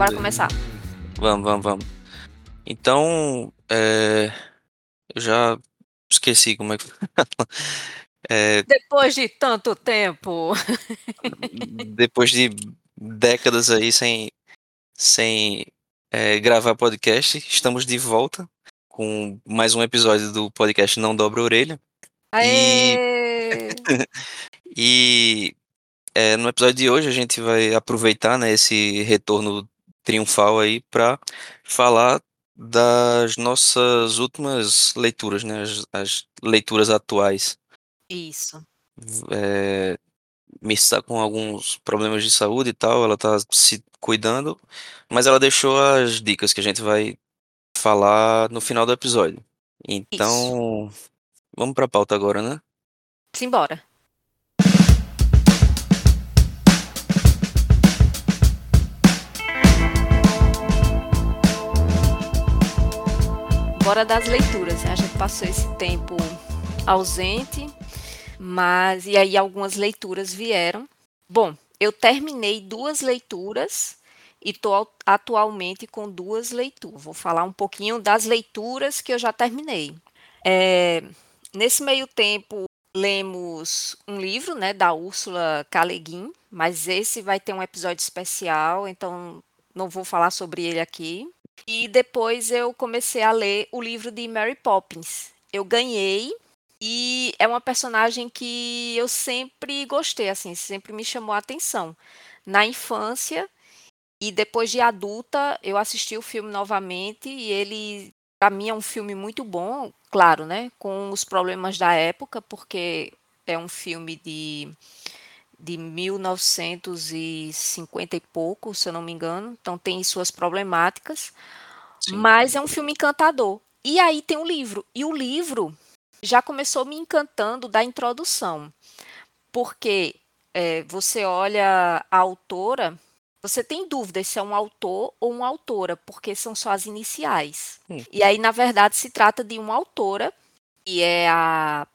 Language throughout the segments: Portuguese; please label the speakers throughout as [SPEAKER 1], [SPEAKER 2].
[SPEAKER 1] Bora começar.
[SPEAKER 2] Vamos, vamos, vamos. Então, é, eu já esqueci como é que. é,
[SPEAKER 1] Depois de tanto tempo.
[SPEAKER 2] depois de décadas aí sem, sem é, gravar podcast, estamos de volta com mais um episódio do podcast Não Dobra a Orelha.
[SPEAKER 1] Aê!
[SPEAKER 2] E é, no episódio de hoje a gente vai aproveitar né, esse retorno triunfal aí para falar das nossas últimas leituras, né, as, as leituras atuais.
[SPEAKER 1] Isso.
[SPEAKER 2] É, Miss está com alguns problemas de saúde e tal, ela tá se cuidando, mas ela deixou as dicas que a gente vai falar no final do episódio. Então, vamos para a pauta agora, né?
[SPEAKER 1] Simbora. Bora das leituras. né? A gente passou esse tempo ausente, mas e aí algumas leituras vieram. Bom, eu terminei duas leituras e estou atualmente com duas leituras. Vou falar um pouquinho das leituras que eu já terminei. É, nesse meio tempo, lemos um livro, né, da Úrsula K. Le Guin, mas esse vai ter um episódio especial, então não vou falar sobre ele aqui. E depois eu comecei a ler o livro de Mary Poppins. Eu ganhei e é uma personagem que eu sempre gostei, assim, sempre me chamou a atenção. Na infância e depois de adulta, eu assisti o filme novamente e ele, para mim, é um filme muito bom, claro, né? Com os problemas da época, porque é um filme de, de 1950 e pouco, se eu não me engano, então tem suas problemáticas,
[SPEAKER 2] Sim.
[SPEAKER 1] mas é um filme encantador. E aí tem o livro, e o livro já começou me encantando da introdução, porque é, você olha a autora, você tem dúvida se é um autor ou uma autora, porque são só as iniciais.
[SPEAKER 2] Hum.
[SPEAKER 1] E aí, na verdade, se trata de uma autora, que é a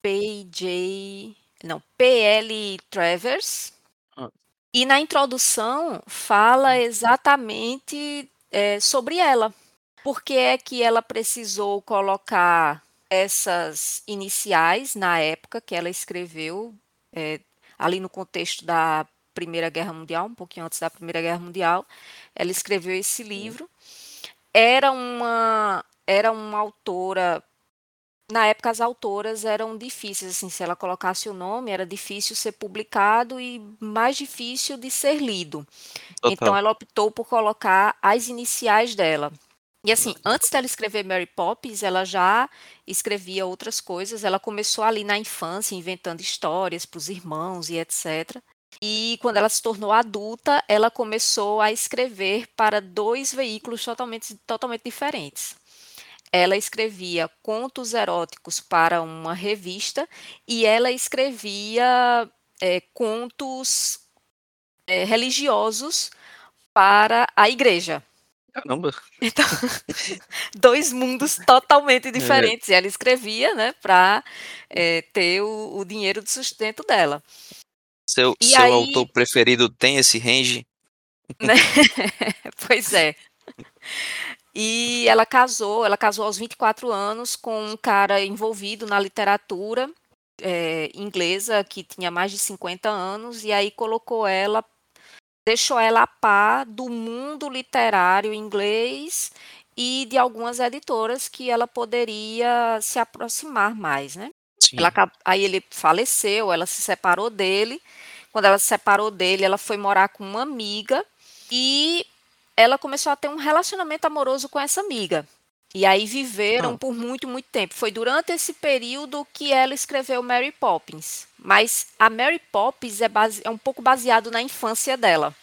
[SPEAKER 1] P.J. Não, P.L. Travers.
[SPEAKER 2] Ah.
[SPEAKER 1] E na introdução fala exatamente é, sobre ela. Por que é que ela precisou colocar essas iniciais na época que ela escreveu, é, ali no contexto da Primeira Guerra Mundial, um pouquinho antes da Primeira Guerra Mundial, ela escreveu esse livro. Era uma era uma autora na época as autoras eram difíceis, assim, se ela colocasse o nome, era difícil ser publicado e mais difícil de ser lido.
[SPEAKER 2] Total.
[SPEAKER 1] Então ela optou por colocar as iniciais dela. E assim, antes dela escrever Mary Poppins, ela já escrevia outras coisas. Ela começou ali na infância, inventando histórias para os irmãos e etc. E quando ela se tornou adulta, ela começou a escrever para dois veículos totalmente, totalmente diferentes. Ela escrevia contos eróticos para uma revista e ela escrevia é, contos é, religiosos para a igreja.
[SPEAKER 2] Caramba.
[SPEAKER 1] Então, dois mundos totalmente diferentes. E ela escrevia, né, para é, ter o, o dinheiro de sustento dela.
[SPEAKER 2] Seu,
[SPEAKER 1] E
[SPEAKER 2] seu
[SPEAKER 1] aí-
[SPEAKER 2] autor preferido tem esse range?
[SPEAKER 1] né? pois é. E ela casou, ela casou aos 24 anos com um cara envolvido na literatura é, inglesa que tinha mais de 50 anos, e aí colocou ela, deixou ela a par do mundo literário inglês e de algumas editoras que ela poderia se aproximar mais, né? Ela aí ele faleceu, ela se separou dele. Quando ela se separou dele, ela foi morar com uma amiga e ela começou a ter um relacionamento amoroso com essa amiga. E aí viveram
[SPEAKER 2] Ah.
[SPEAKER 1] por muito, muito tempo. Foi durante esse período que ela escreveu Mary Poppins. Mas a Mary Poppins é, base- é um pouco baseado na infância dela.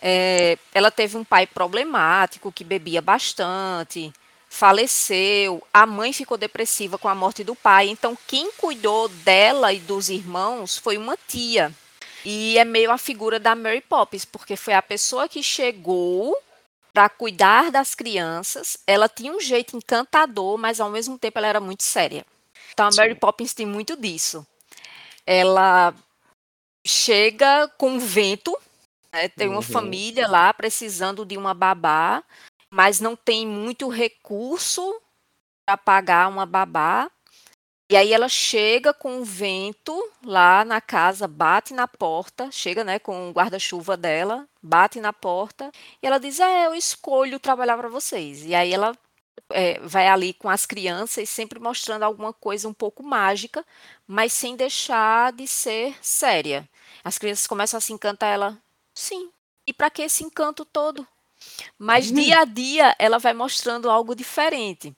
[SPEAKER 1] É, ela teve um pai problemático que bebia bastante, faleceu, a mãe ficou depressiva com a morte do pai, então quem cuidou dela e dos irmãos foi uma tia. E é meio a figura da Mary Poppins, porque foi a pessoa que chegou para cuidar das crianças. Ela tinha um jeito encantador, mas ao mesmo tempo ela era muito séria. Então a Mary
[SPEAKER 2] Sim.
[SPEAKER 1] Poppins tem muito disso. Ela chega com vento Né? Tem uma
[SPEAKER 2] Uhum.
[SPEAKER 1] família lá precisando de uma babá, mas não tem muito recurso para pagar uma babá. E aí ela chega com o vento lá na casa, bate na porta, chega, né, com o guarda-chuva dela, bate na porta e ela diz: "É, eu escolho trabalhar para vocês". E aí ela é, vai ali com as crianças, sempre mostrando alguma coisa um pouco mágica, mas sem deixar de ser séria. As crianças começam a se encantar, ela, sim. E para que esse encanto todo? Mas dia a dia ela vai mostrando algo diferente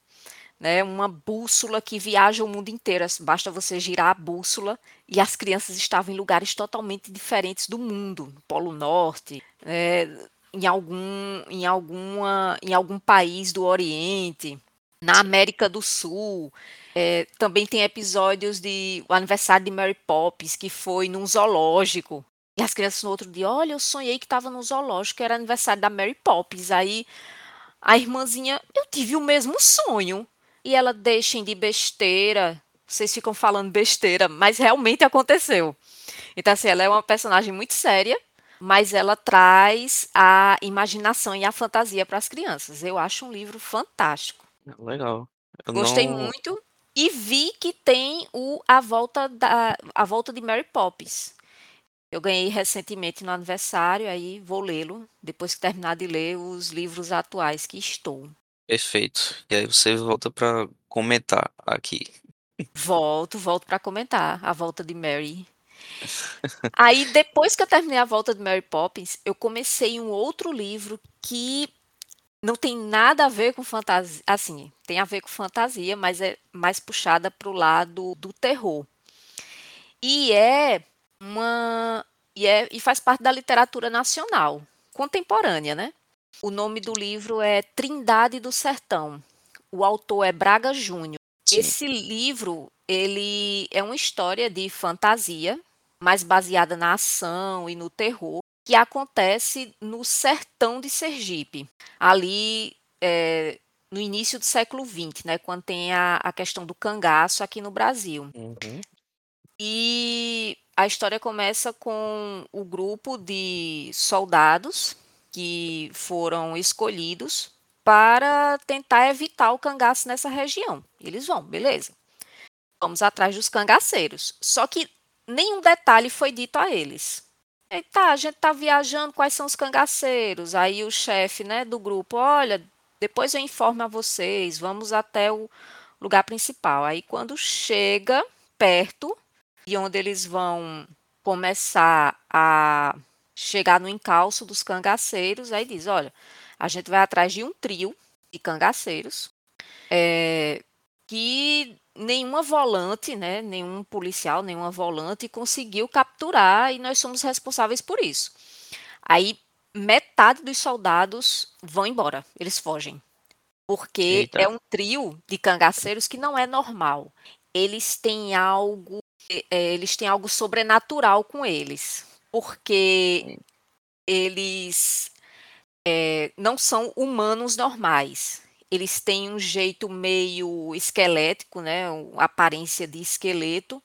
[SPEAKER 1] né, uma bússola que viaja o mundo inteiro. Basta você girar a bússola e as crianças estavam em lugares totalmente diferentes do mundo, no Polo Norte, é, em algum, em alguma, em algum país do Oriente, na América do Sul. É, também tem episódios de o aniversário de Mary Poppins que foi num zoológico. E as crianças no outro dia, olha, eu sonhei que estava no zoológico, era aniversário da Mary Poppins. Aí a irmãzinha, eu tive o mesmo sonho e ela deixem de besteira. Vocês ficam falando besteira, mas realmente aconteceu. Então, assim, ela é uma personagem muito séria, mas ela traz a imaginação e a fantasia para as crianças. Eu acho um livro fantástico.
[SPEAKER 2] Legal. Eu
[SPEAKER 1] Gostei
[SPEAKER 2] não...
[SPEAKER 1] muito e vi que tem o a volta da a volta de Mary Poppins. Eu ganhei recentemente no aniversário, aí vou lê-lo depois que terminar de ler os livros atuais que estou.
[SPEAKER 2] Perfeito. E aí você volta para comentar aqui.
[SPEAKER 1] Volto, volto para comentar a volta de Mary. Aí, depois que eu terminei a volta de Mary Poppins, eu comecei um outro livro que não tem nada a ver com fantasia. Assim, tem a ver com fantasia, mas é mais puxada para o lado do terror. E é uma. E, é, e faz parte da literatura nacional, contemporânea, né? O nome do livro é Trindade do Sertão. O autor é Braga Júnior. Esse livro, ele é uma história de fantasia, mais baseada na ação e no terror, que acontece no sertão de Sergipe, ali é, no início do século XX, né, quando tem a, a questão do cangaço aqui no Brasil.
[SPEAKER 2] Uhum.
[SPEAKER 1] E a história começa com o grupo de soldados que foram escolhidos para tentar evitar o cangaço nessa região. Eles vão, beleza. Vamos atrás dos cangaceiros. Só que nenhum detalhe foi dito a eles. E tá, a gente tá viajando, quais são os cangaceiros? Aí o chefe, né, do grupo, olha, depois eu informo a vocês, vamos até o lugar principal. Aí quando chega perto de onde eles vão começar a chegar no encalço dos cangaceiros, aí diz: olha, a gente vai atrás de um trio de cangaceiros é, que nenhuma volante, né, nenhum policial, nenhuma volante conseguiu capturar e nós somos responsáveis por isso. Aí metade dos soldados vão embora, eles fogem. Porque Eita. é um trio de cangaceiros que não é normal. Eles têm algo, é, eles têm algo sobrenatural com eles porque eles é, não são humanos normais. Eles têm um jeito meio esquelético, né? aparência de esqueleto.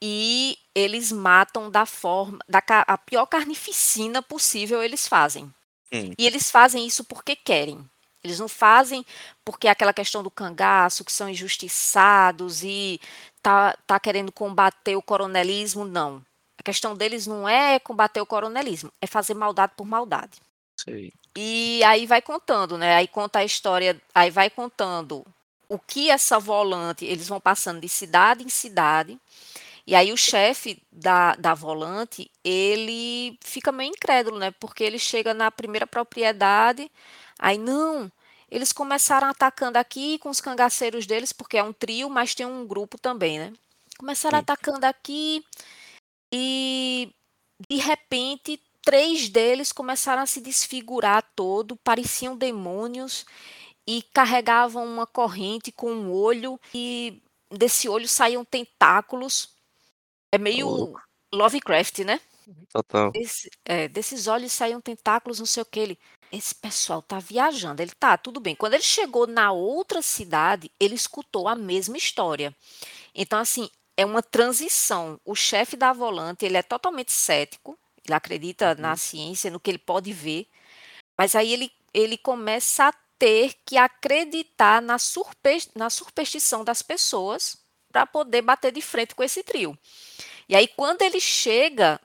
[SPEAKER 1] E eles matam da forma, da a pior carnificina possível eles fazem. Hum. E eles fazem isso porque querem. Eles não fazem porque é aquela questão do cangaço, que são injustiçados e tá, tá querendo combater o coronelismo, não. A questão deles não é combater o coronelismo, é fazer maldade por maldade.
[SPEAKER 2] Sim.
[SPEAKER 1] E aí vai contando, né? Aí conta a história, aí vai contando o que essa volante, eles vão passando de cidade em cidade. E aí o chefe da, da volante, ele fica meio incrédulo, né? Porque ele chega na primeira propriedade, aí não, eles começaram atacando aqui com os cangaceiros deles, porque é um trio, mas tem um grupo também, né? Começaram Sim. atacando aqui, e de repente, três deles começaram a se desfigurar todo, pareciam demônios e carregavam uma corrente com um olho e desse olho saíam tentáculos. É meio Lovecraft, né?
[SPEAKER 2] Total.
[SPEAKER 1] Esse, é, desses olhos saíam tentáculos, não sei o que. Ele, esse pessoal tá viajando. Ele tá, tudo bem. Quando ele chegou na outra cidade, ele escutou a mesma história. Então, assim, é uma transição. O chefe da volante, ele é totalmente cético, Ele acredita na
[SPEAKER 2] Uhum.
[SPEAKER 1] ciência, no que ele pode ver. Mas aí ele, ele começa a ter que acreditar na, surpe, na superstição das pessoas para poder bater de frente com esse trio. E aí, quando ele chega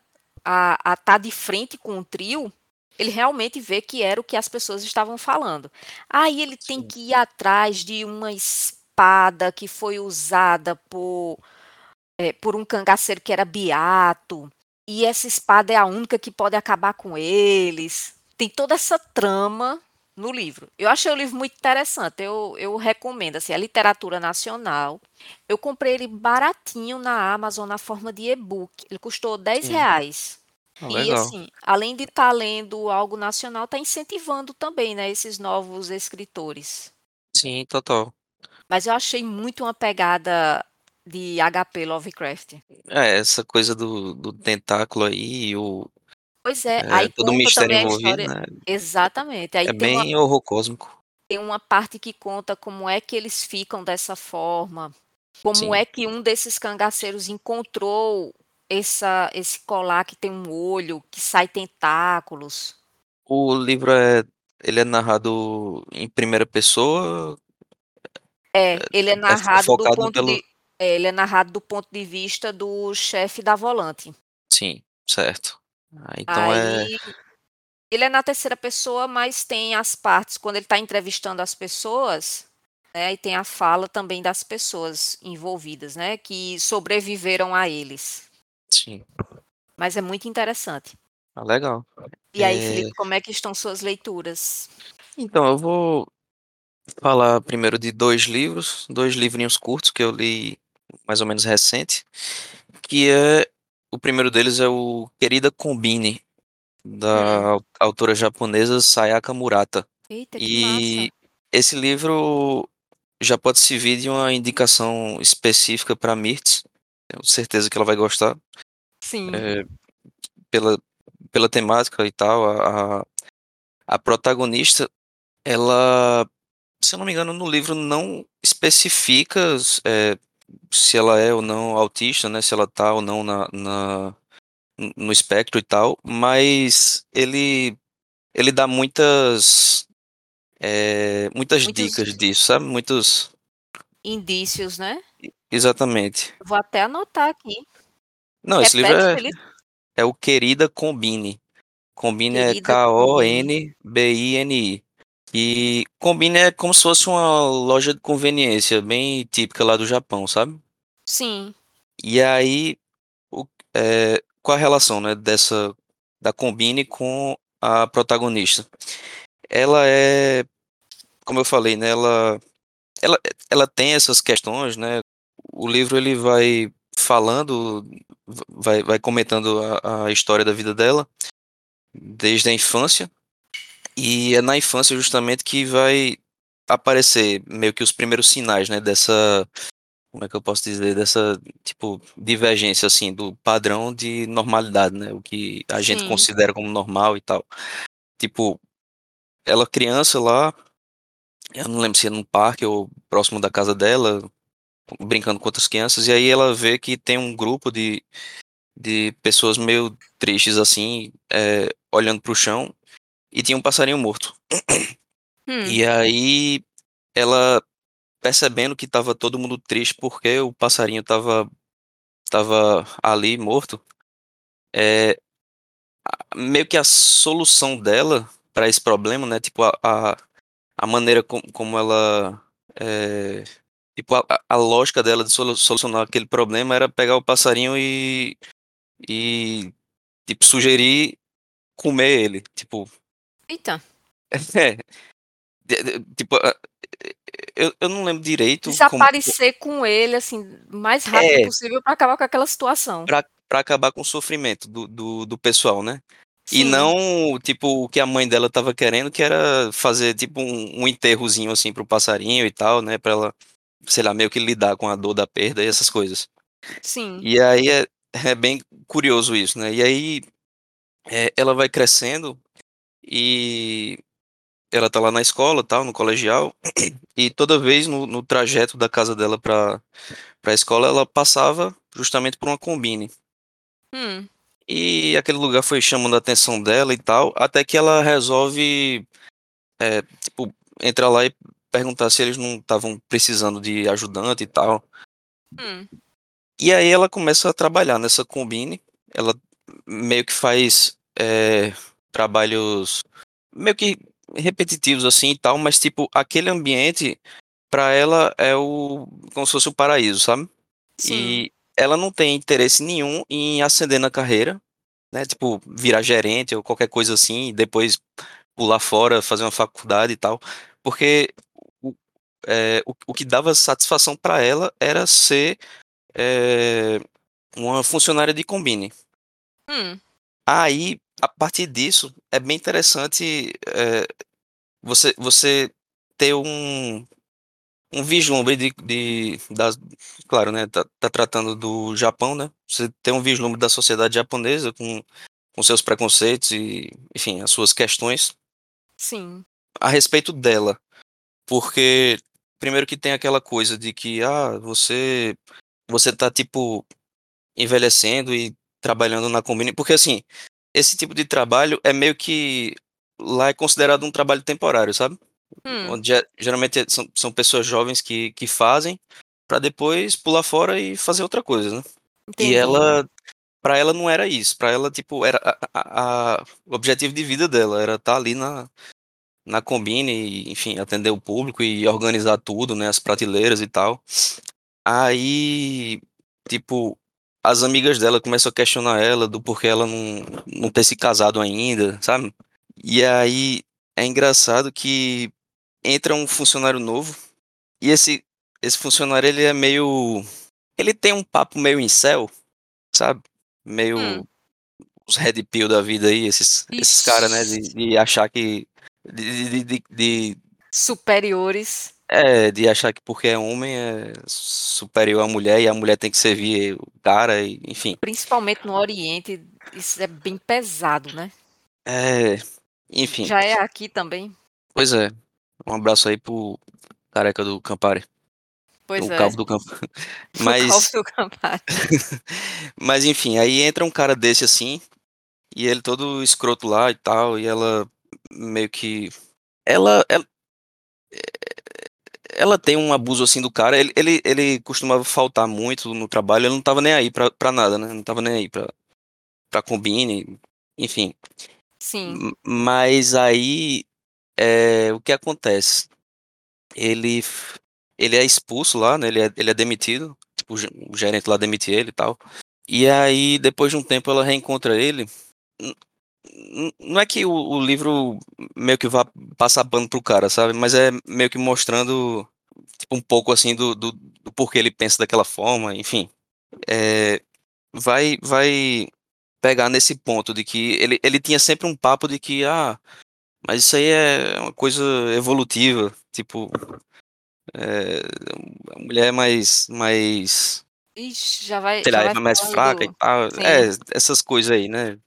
[SPEAKER 1] a estar tá de frente com o trio, ele realmente vê que era o que as pessoas estavam falando. Aí ele tem que ir atrás de uma espada que foi usada por, é, por um cangaceiro que era beato. E essa espada é a única que pode acabar com eles. Tem toda essa trama no livro. Eu achei o livro muito interessante. Eu, eu recomendo, assim, a literatura nacional. Eu comprei ele baratinho na Amazon na forma de e-book. Ele custou 10
[SPEAKER 2] Sim.
[SPEAKER 1] reais.
[SPEAKER 2] Ah,
[SPEAKER 1] E assim, além de estar lendo algo nacional, está incentivando também, né, esses novos escritores.
[SPEAKER 2] Sim, total.
[SPEAKER 1] Mas eu achei muito uma pegada de HP Lovecraft.
[SPEAKER 2] É, essa coisa do, do tentáculo aí, o,
[SPEAKER 1] Pois é,
[SPEAKER 2] é,
[SPEAKER 1] aí
[SPEAKER 2] todo o mistério envolvido,
[SPEAKER 1] história.
[SPEAKER 2] né?
[SPEAKER 1] Exatamente. Aí
[SPEAKER 2] É
[SPEAKER 1] tem uma,
[SPEAKER 2] bem horror cósmico.
[SPEAKER 1] tem uma parte que conta como é que eles ficam dessa forma, como
[SPEAKER 2] Sim.
[SPEAKER 1] é que um desses cangaceiros encontrou essa, esse colar que tem um olho, que sai tentáculos.
[SPEAKER 2] O livro é, ele é narrado em primeira pessoa,
[SPEAKER 1] É, ele é
[SPEAKER 2] é
[SPEAKER 1] narrado do
[SPEAKER 2] focado
[SPEAKER 1] ponto
[SPEAKER 2] pelo,
[SPEAKER 1] de, é, ele é narrado do ponto de vista do chefe da volante.
[SPEAKER 2] sim, certo. Ah, então é,
[SPEAKER 1] Aí ele é na terceira pessoa, mas tem as partes quando ele está entrevistando as pessoas, né? E tem a fala também das pessoas envolvidas, né? Que sobreviveram a eles.
[SPEAKER 2] sim,
[SPEAKER 1] Mas é muito interessante.
[SPEAKER 2] ah, legal.
[SPEAKER 1] E aí,
[SPEAKER 2] É,
[SPEAKER 1] Felipe, como é que estão suas leituras?
[SPEAKER 2] então eu vou falar primeiro de dois livros, dois livrinhos curtos que eu li mais ou menos recente, que é o primeiro deles é o Querida Combine, da
[SPEAKER 1] Hum,
[SPEAKER 2] au- autora japonesa Sayaka Murata.
[SPEAKER 1] eita.
[SPEAKER 2] E esse livro já pode servir de uma indicação específica para Mirtz. Tenho certeza que ela vai gostar,
[SPEAKER 1] Sim.
[SPEAKER 2] é, pela, pela temática e tal. A, a, a protagonista, ela, se eu não me engano, no livro não especifica é, se ela é ou não autista, né? Se ela tá ou não na, na- no espectro e tal, mas ele ele dá muitas é, muitas
[SPEAKER 1] Muitos
[SPEAKER 2] dicas disso, sabe? Muitos
[SPEAKER 1] indícios, né?
[SPEAKER 2] exatamente.
[SPEAKER 1] Vou até anotar aqui.
[SPEAKER 2] Não, esse livro
[SPEAKER 1] Repete,
[SPEAKER 2] é, é o Querida Combine. Combine é
[SPEAKER 1] Querida Combine.
[SPEAKER 2] K-O-N-B-I-N-I. E Combine é como se fosse uma loja de conveniência, bem típica lá do Japão, sabe?
[SPEAKER 1] Sim.
[SPEAKER 2] E aí, o- é, qual a relação, né, dessa da Combine com a protagonista? Ela é, como eu falei, né, ela, ela, ela tem essas questões, né? O livro ele vai falando, vai, vai comentando a, a história da vida dela desde a infância e é na infância justamente que vai aparecer meio que os primeiros sinais, né, dessa como é que eu posso dizer, dessa, tipo, divergência, assim, do padrão de normalidade, né? O que a gente
[SPEAKER 1] Sim.
[SPEAKER 2] considera como normal e tal. Tipo, ela criança lá, eu não lembro se é num parque ou próximo da casa dela, brincando com outras crianças, e aí ela vê que tem um grupo de, de pessoas meio tristes, assim, é, olhando pro chão, e tinha um passarinho morto.
[SPEAKER 1] Hum,
[SPEAKER 2] E aí ela percebendo que tava todo mundo triste porque o passarinho tava, tava ali morto, é, meio que a solução dela para esse problema, né? Tipo, a, a, a maneira com, como ela. é, tipo, a, a- lógica dela de solu- solucionar aquele problema era pegar o passarinho e. e. tipo, sugerir comer ele. Tipo.
[SPEAKER 1] Eita.
[SPEAKER 2] É. tipo, a- eu, eu não lembro direito como.
[SPEAKER 1] Desaparecer com ele, assim, o mais rápido
[SPEAKER 2] É,
[SPEAKER 1] possível para acabar com aquela situação.
[SPEAKER 2] pra, pra acabar com o sofrimento do, do, do pessoal, né? E
[SPEAKER 1] Sim.
[SPEAKER 2] não, tipo, o que a mãe dela tava querendo, que era fazer, tipo, um, um enterrozinho, assim, pro passarinho e tal, né? Pra ela, sei lá, meio que lidar com a dor da perda e essas coisas.
[SPEAKER 1] Sim.
[SPEAKER 2] E aí é, é bem curioso isso, né? E aí é, ela vai crescendo e ela tá lá na escola, tal, no colegial, e toda vez no, no trajeto da casa dela pra, pra escola, ela passava justamente por uma combine.
[SPEAKER 1] Hum,
[SPEAKER 2] E aquele lugar foi chamando a atenção dela e tal, até que ela resolve, é, tipo, entrar lá e perguntar se eles não estavam precisando de ajudante e tal.
[SPEAKER 1] Hum.
[SPEAKER 2] E aí ela começa a trabalhar nessa combine. Ela meio que faz é, trabalhos meio que repetitivos assim e tal, mas tipo, aquele ambiente para ela é o como se fosse o paraíso, sabe?
[SPEAKER 1] Sim.
[SPEAKER 2] E ela não tem interesse nenhum em ascender na carreira, né? Tipo, virar gerente ou qualquer coisa assim, e depois pular fora, fazer uma faculdade e tal, porque o, é, o, o que dava satisfação para ela era ser é, uma funcionária de combine.
[SPEAKER 1] Hum.
[SPEAKER 2] Aí, a partir disso, é bem interessante é, você, você ter um, um vislumbre de, de das, claro, né, tá, tá, tratando do Japão, né, você tem um vislumbre da sociedade japonesa com, com seus preconceitos e, enfim, as suas questões.
[SPEAKER 1] Sim.
[SPEAKER 2] A respeito dela, porque primeiro que tem aquela coisa de que, ah, você, você tá, tipo, envelhecendo e trabalhando na combine, porque assim, esse tipo de trabalho é meio que lá é considerado um trabalho temporário, sabe?
[SPEAKER 1] Hum.
[SPEAKER 2] Onde geralmente são, são pessoas jovens que, que fazem para depois pular fora e fazer outra coisa, né?
[SPEAKER 1] Entendi.
[SPEAKER 2] E ela, para ela não era isso, para ela tipo era a, a, a, o objetivo de vida dela era estar tá ali na na combine, e, enfim, atender o público e organizar tudo, né, as prateleiras e tal. Aí, tipo, as amigas dela começam a questionar ela do porquê ela não, não ter se casado ainda, sabe? E aí é engraçado que entra um funcionário novo e esse esse funcionário ele é meio ele tem um papo meio em céu, sabe? Meio
[SPEAKER 1] Hum.
[SPEAKER 2] os red pill da vida aí, esses esses caras, né, de, de, achar que de, de, de, de
[SPEAKER 1] superiores.
[SPEAKER 2] É, de achar que porque é homem é superior à mulher e a mulher tem que servir o cara, e, enfim.
[SPEAKER 1] Principalmente no Oriente, isso é bem pesado, né?
[SPEAKER 2] É, enfim.
[SPEAKER 1] Já é aqui também.
[SPEAKER 2] Pois é. Um abraço aí pro careca do Campari.
[SPEAKER 1] Pois
[SPEAKER 2] o
[SPEAKER 1] é.
[SPEAKER 2] calvo do Campari. Mas...
[SPEAKER 1] O calvo do Campari.
[SPEAKER 2] Mas enfim, aí entra um cara desse assim, e ele todo escroto lá e tal, e ela meio que. Ela, ela, ela tem um abuso assim do cara. Ele, ele, ele costumava faltar muito no trabalho, ele não tava nem aí pra, pra nada, né? Não tava nem aí pra, pra combine, enfim.
[SPEAKER 1] Sim.
[SPEAKER 2] Mas aí é, o que acontece? Ele, ele é expulso lá, né? Ele é, ele é demitido. Tipo, o gerente lá demite ele e tal. E aí, depois de um tempo, ela reencontra ele. Não é que o, o livro meio que vá passar pano pro cara, sabe? Mas é meio que mostrando tipo, um pouco assim do, do, do porquê ele pensa daquela forma, enfim. É, vai, vai pegar nesse ponto de que ele, ele tinha sempre um papo de que, ah, mas isso aí é uma coisa evolutiva, tipo, é, a mulher é mais, mais
[SPEAKER 1] Ixi, já vai,
[SPEAKER 2] sei
[SPEAKER 1] já
[SPEAKER 2] lá,
[SPEAKER 1] vai
[SPEAKER 2] é mais
[SPEAKER 1] falando
[SPEAKER 2] fraca e tal,
[SPEAKER 1] Sim.
[SPEAKER 2] é, essas coisas aí, né,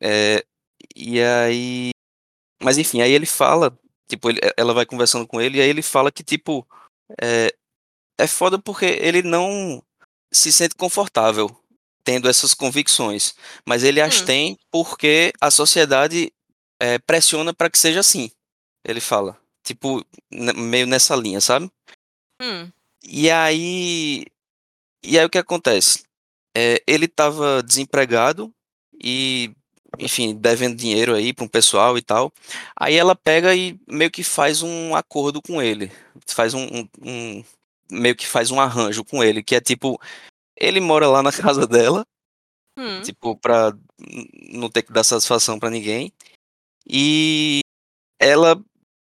[SPEAKER 2] é, e aí, mas enfim, aí ele fala, tipo, ele, ela vai conversando com ele, e aí ele fala que, tipo, é, é foda porque ele não se sente confortável tendo essas convicções, mas ele as
[SPEAKER 1] Hum.
[SPEAKER 2] tem porque a sociedade é, pressiona para que seja assim. Ele fala, tipo, meio nessa linha, sabe?
[SPEAKER 1] Hum.
[SPEAKER 2] E aí, e aí o que acontece? É, ele estava desempregado e, enfim, devendo dinheiro aí para um pessoal e tal. Aí ela pega e meio que faz um acordo com ele, faz um, um- um- meio que faz um arranjo com ele, que é tipo, ele mora lá na casa dela
[SPEAKER 1] Hum.
[SPEAKER 2] tipo, pra não ter que dar satisfação pra ninguém. E ela,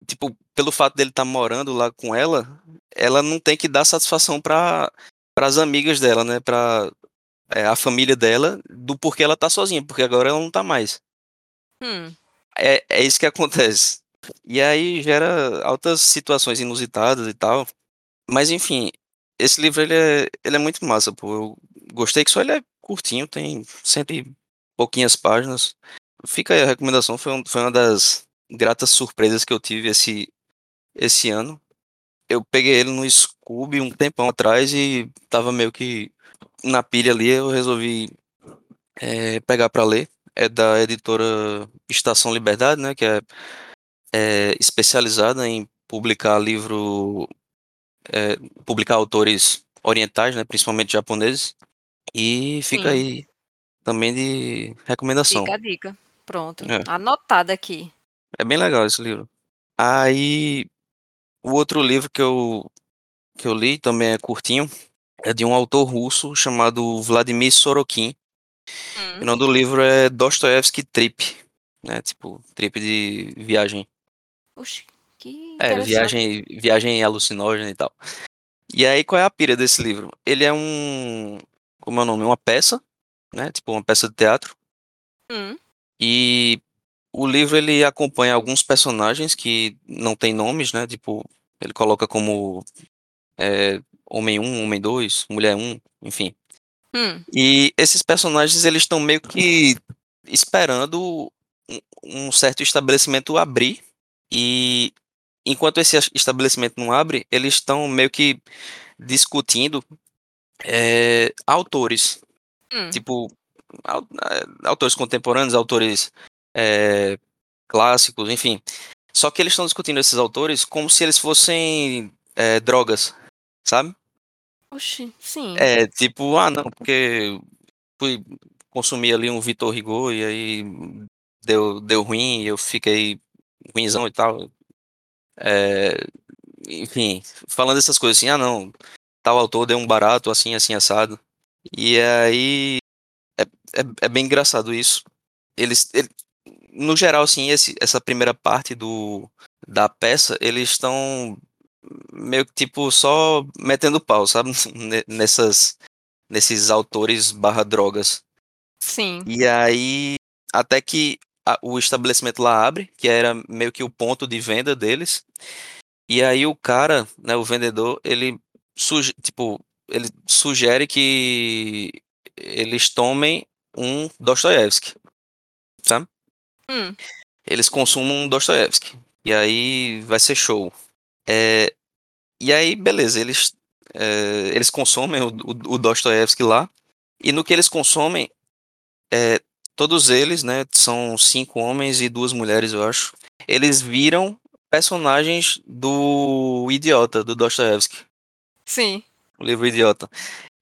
[SPEAKER 2] tipo, pelo fato dele estar morando lá com ela, ela não tem que dar satisfação para as amigas dela, né? Pra é, a família dela, do porquê ela tá sozinha, porque agora ela não tá mais.
[SPEAKER 1] Hum.
[SPEAKER 2] É, é isso que acontece. E aí gera altas situações inusitadas e tal. Mas enfim, esse livro ele é, ele é muito massa, pô. Eu gostei que só ele é curtinho, tem cento e pouquinhas páginas. Fica aí a recomendação, foi, um- foi uma das gratas surpresas que eu tive esse, esse ano. Eu peguei ele no Scooby um tempão atrás e tava meio que na pilha ali, eu resolvi é, pegar para ler. É da editora Estação Liberdade, né? Que é, é especializada em publicar livro, é, publicar autores orientais, né? Principalmente japoneses. E fica
[SPEAKER 1] Sim.
[SPEAKER 2] aí também de recomendação.
[SPEAKER 1] Fica a dica. Pronto.
[SPEAKER 2] É.
[SPEAKER 1] Anotada aqui.
[SPEAKER 2] É bem legal esse livro. Aí, o outro livro que eu, que eu li também é curtinho, é de um autor russo chamado Vladimir Sorokin.
[SPEAKER 1] Hum.
[SPEAKER 2] O nome do livro é Dostoevsky Trip, né? Tipo, trip de viagem.
[SPEAKER 1] Oxi, que
[SPEAKER 2] É, viagem, viagem alucinógena e tal. E aí, qual é a pira desse livro? Ele é um, como é o nome? Uma peça, né? Tipo, uma peça de teatro.
[SPEAKER 1] Hum,
[SPEAKER 2] E o livro ele acompanha alguns personagens que não têm nomes, né? Tipo, ele coloca como é, homem 1, homem 2, mulher 1, enfim.
[SPEAKER 1] hum,
[SPEAKER 2] E esses personagens eles estão meio que esperando um, um certo estabelecimento abrir e enquanto esse estabelecimento não abre, eles estão meio que discutindo é, autores,
[SPEAKER 1] hum.
[SPEAKER 2] tipo é, autores contemporâneos, autores é, clássicos, enfim. Só que eles estão discutindo esses autores como se eles fossem é, drogas, sabe?
[SPEAKER 1] Oxi, sim.
[SPEAKER 2] É, tipo, ah, não, porque fui consumir ali um Vitor Rigo e aí deu, deu ruim, eu fiquei ruimzão e tal. É, enfim, falando essas coisas assim, ah, não, tal autor deu um barato assim, assim, assado. E aí é, é, é bem engraçado isso. Eles, ele- no geral, assim, esse, essa primeira parte do, da peça, eles estão meio que tipo só metendo pau, sabe? Ne- Nessas, nesses autores barra drogas.
[SPEAKER 1] Sim.
[SPEAKER 2] E aí, até que a- o estabelecimento lá abre, que era meio que o ponto de venda deles. E aí o cara, né, o vendedor, ele suge, tipo, ele sugere que eles tomem um Dostoiévski, sabe?
[SPEAKER 1] Hum,
[SPEAKER 2] Eles consumam um Dostoiévski. E aí vai ser show. É, e aí, beleza, eles, é, eles consomem o, o, o Dostoiévski lá. E no que eles consomem, é, todos eles, né, são cinco homens e duas mulheres, eu acho. Eles viram personagens do Idiota, do Dostoiévski,
[SPEAKER 1] sim.
[SPEAKER 2] o livro Idiota.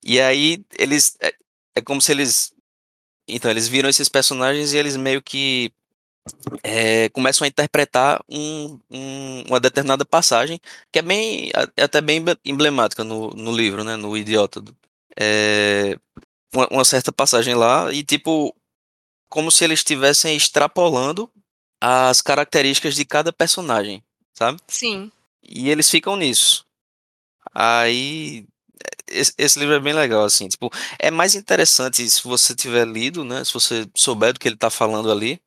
[SPEAKER 2] E aí eles é, é como se eles então eles viram esses personagens e eles meio que é, começam a interpretar um, um- uma determinada passagem que é bem é até bem emble- emblemática no, no livro, né, no Idiota. É, uma, uma certa passagem lá e tipo como se eles estivessem extrapolando as características de cada personagem, sabe?
[SPEAKER 1] Sim.
[SPEAKER 2] E eles ficam nisso. Aí esse, esse livro é bem legal, assim, tipo, é mais interessante se você tiver lido, né? Se você souber do que ele tá falando ali.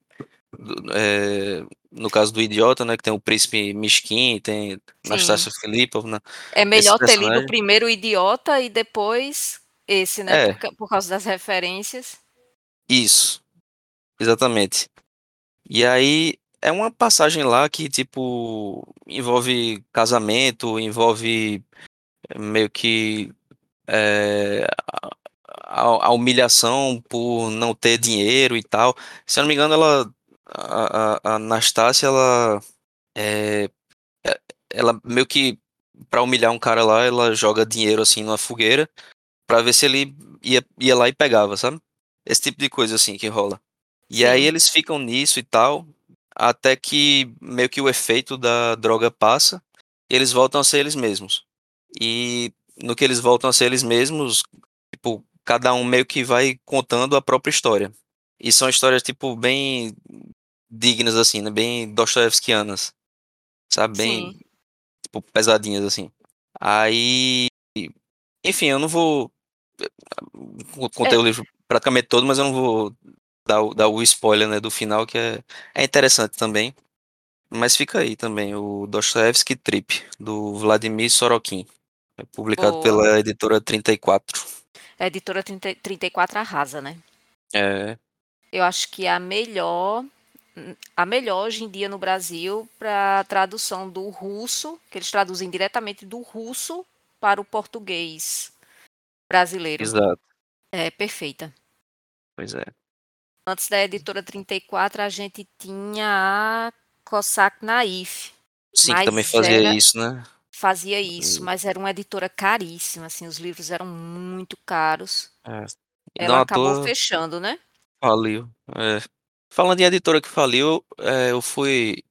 [SPEAKER 2] É, no caso do Idiota, né? Que tem o Príncipe Mishkin, tem Nastassia Filipovna.
[SPEAKER 1] É melhor ter lido primeiro o Idiota e depois esse, né?
[SPEAKER 2] É.
[SPEAKER 1] Por, por causa das referências.
[SPEAKER 2] Isso, exatamente. E aí é uma passagem lá que, tipo, envolve casamento, envolve meio que é, a, a- a humilhação por não ter dinheiro e tal. Se eu não me engano, ela, a, a, Anastácia, ela, é, é- ela meio que, pra humilhar um cara lá, ela joga dinheiro assim numa fogueira pra ver se ele ia, ia lá e pegava, sabe? Esse tipo de coisa assim que rola. E aí
[SPEAKER 1] Sim.
[SPEAKER 2] eles ficam nisso e tal, até que meio que o efeito da droga passa e eles voltam a ser eles mesmos. E no que eles voltam a ser eles mesmos, tipo, cada um meio que vai contando a própria história. E são histórias, tipo, bem dignas, assim, né? Bem Dostoiévskianas, sabe? Bem,
[SPEAKER 1] Sim.
[SPEAKER 2] tipo, pesadinhas, assim. Aí, enfim, eu não vou co- contei
[SPEAKER 1] É.
[SPEAKER 2] o livro praticamente todo, mas eu não vou dar, o- dar o spoiler, né, do final, que é, é interessante também. Mas fica aí também, o Dostoevsky Trip, do Vladimir Sorokin. É publicado
[SPEAKER 1] Boa.
[SPEAKER 2] pela editora 34.
[SPEAKER 1] A editora 30, 34 arrasa, né?
[SPEAKER 2] É,
[SPEAKER 1] Eu acho que é a melhor, a melhor hoje em dia no Brasil para tradução do russo, que eles traduzem diretamente do russo para o português brasileiro.
[SPEAKER 2] exato.
[SPEAKER 1] É perfeita.
[SPEAKER 2] Pois é.
[SPEAKER 1] Antes da editora 34, a gente tinha a Cossack Naif.
[SPEAKER 2] Sim, que também fazia
[SPEAKER 1] era
[SPEAKER 2] isso, né?
[SPEAKER 1] fazia isso, mas era uma editora caríssima, assim, os livros eram muito caros.
[SPEAKER 2] É.
[SPEAKER 1] Ela acabou
[SPEAKER 2] toa
[SPEAKER 1] fechando, né?
[SPEAKER 2] faliu. É. Falando em editora que faliu, é, eu fui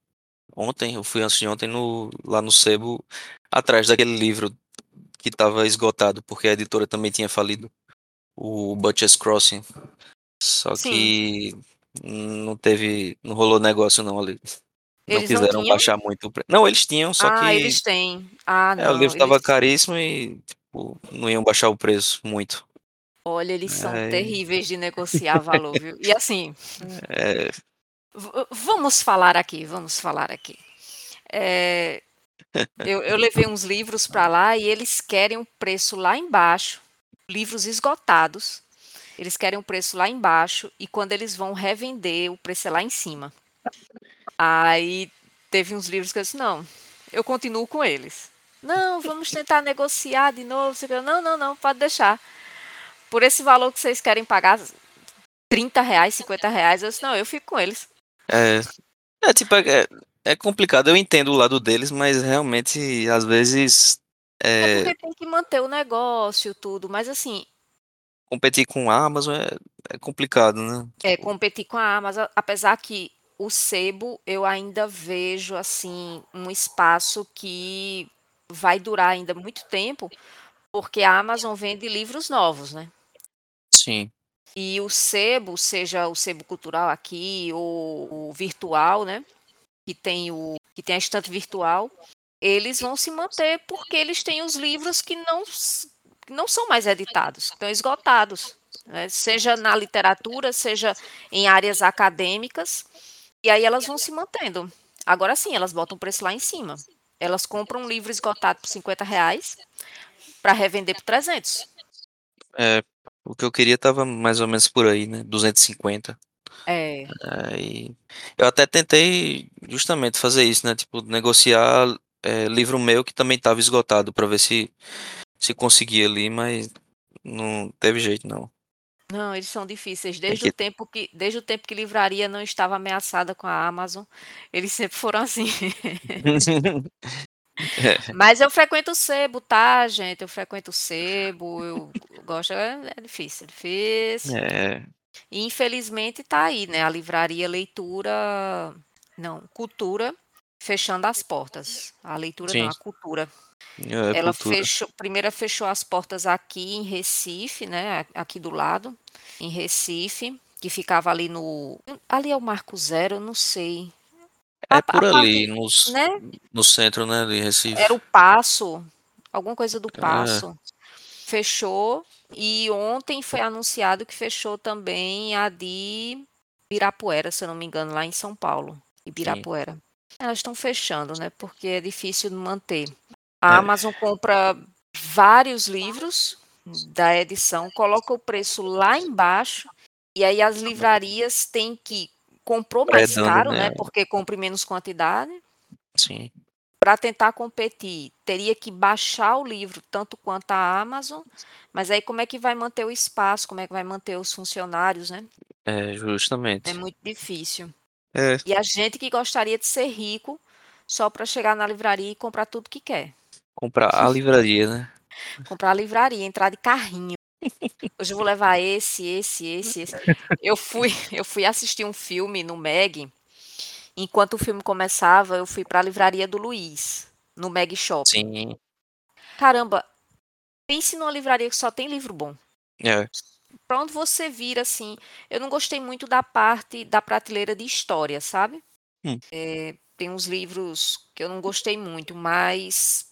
[SPEAKER 2] ontem, eu fui antes de ontem no, lá no Sebo, atrás daquele livro que estava esgotado, porque a editora também tinha falido, o Butcher's Crossing. Só
[SPEAKER 1] Sim.
[SPEAKER 2] que não teve, não rolou negócio não ali. Não
[SPEAKER 1] Eles não
[SPEAKER 2] quiseram
[SPEAKER 1] tinham?
[SPEAKER 2] baixar muito o preço. Não, eles tinham, só
[SPEAKER 1] Ah,
[SPEAKER 2] que
[SPEAKER 1] eles têm. Ah,
[SPEAKER 2] é, o
[SPEAKER 1] não,
[SPEAKER 2] livro
[SPEAKER 1] eles
[SPEAKER 2] estava caríssimo e tipo, não iam baixar o preço muito.
[SPEAKER 1] Olha, eles são
[SPEAKER 2] Aí,
[SPEAKER 1] terríveis de negociar valor, viu? E assim,
[SPEAKER 2] é,
[SPEAKER 1] vamos falar aqui, vamos falar aqui. É, eu, eu levei uns livros para lá e eles querem o preço lá embaixo, livros esgotados. Eles querem o preço lá embaixo e quando eles vão revender, o preço é lá em cima. Aí teve uns livros que eu disse, não, eu continuo com eles. Não, vamos tentar negociar de novo. Não, não, não, pode deixar. Por esse valor que vocês querem pagar, 30 reais, 50 reais, eu disse, não, eu fico com eles.
[SPEAKER 2] é, é tipo, é, é complicado, eu entendo o lado deles, mas realmente, às vezes,
[SPEAKER 1] É
[SPEAKER 2] é,
[SPEAKER 1] porque tem que manter o negócio, tudo, mas assim,
[SPEAKER 2] competir com a Amazon é, é complicado, né?
[SPEAKER 1] é competir com a Amazon, apesar que o sebo eu ainda vejo assim um espaço que vai durar ainda muito tempo, porque a Amazon vende livros novos, né?
[SPEAKER 2] Sim,
[SPEAKER 1] E o sebo, seja o sebo cultural aqui ou o virtual, né? Que tem o que tem a estante virtual, eles vão se manter porque eles têm os livros que não que não são mais editados, estão esgotados, né? Seja na literatura, seja em áreas acadêmicas, e aí elas vão se mantendo. Agora sim, elas botam o preço lá em cima. Elas compram um livro esgotado por 50 reais para revender por 300.
[SPEAKER 2] é, o que eu queria tava mais ou menos por aí, né? 250.
[SPEAKER 1] É,
[SPEAKER 2] Aí, eu até tentei justamente fazer isso, né? Tipo, negociar é, livro meu que também estava esgotado para ver se se conseguia ali, mas não teve jeito não.
[SPEAKER 1] Não, eles são difíceis. Desde o
[SPEAKER 2] que
[SPEAKER 1] tempo que, desde o tempo que livraria não estava ameaçada com a Amazon, eles sempre foram assim.
[SPEAKER 2] é,
[SPEAKER 1] Mas eu frequento o sebo, tá, gente? Eu frequento o sebo, eu gosto. É, é difícil, é difícil.
[SPEAKER 2] é,
[SPEAKER 1] E infelizmente tá aí, né? A livraria Leitura, não, Cultura, fechando as portas. A leitura não,
[SPEAKER 2] sim,
[SPEAKER 1] a cultura.
[SPEAKER 2] é
[SPEAKER 1] Ela
[SPEAKER 2] cultura.
[SPEAKER 1] fechou, primeiro fechou as portas aqui em Recife, né? Aqui do lado, em Recife, que ficava ali no. Ali é o Marco Zero, eu não sei.
[SPEAKER 2] É por ali, nos,
[SPEAKER 1] né?
[SPEAKER 2] no centro, né, de
[SPEAKER 1] Era
[SPEAKER 2] Recife.
[SPEAKER 1] o Paço, alguma coisa do
[SPEAKER 2] É,
[SPEAKER 1] Paço. Fechou. E ontem foi anunciado que fechou também a de Ibirapuera, se eu não me engano, lá em São Paulo.
[SPEAKER 2] sim.
[SPEAKER 1] Ibirapuera. Elas estão fechando, né? Porque é difícil manter. A
[SPEAKER 2] É,
[SPEAKER 1] Amazon compra vários livros da edição, coloca o preço lá embaixo, e aí as livrarias têm que comprou mais
[SPEAKER 2] predando,
[SPEAKER 1] caro, né?
[SPEAKER 2] né?
[SPEAKER 1] Porque compra em menos quantidade.
[SPEAKER 2] Sim.
[SPEAKER 1] Para tentar competir, teria que baixar o livro tanto quanto a Amazon, mas aí como é que vai manter o espaço, como é que vai manter os funcionários, né?
[SPEAKER 2] É,
[SPEAKER 1] É
[SPEAKER 2] justamente.
[SPEAKER 1] muito difícil.
[SPEAKER 2] É,
[SPEAKER 1] E a gente que gostaria de ser rico só para chegar na livraria e comprar tudo que quer.
[SPEAKER 2] comprar a livraria, né?
[SPEAKER 1] Comprar a livraria, entrar de carrinho. Hoje eu vou levar esse, esse, esse, esse. Eu fui, eu fui assistir um filme no Meg. Enquanto o filme começava, eu fui para a livraria do Luiz, no Meg Shopping.
[SPEAKER 2] Sim.
[SPEAKER 1] Caramba, pense numa livraria que só tem livro bom.
[SPEAKER 2] É,
[SPEAKER 1] Pra onde você vira, assim, eu não gostei muito da parte da prateleira de história, sabe?
[SPEAKER 2] hum,
[SPEAKER 1] É, tem uns livros que eu não gostei muito, mas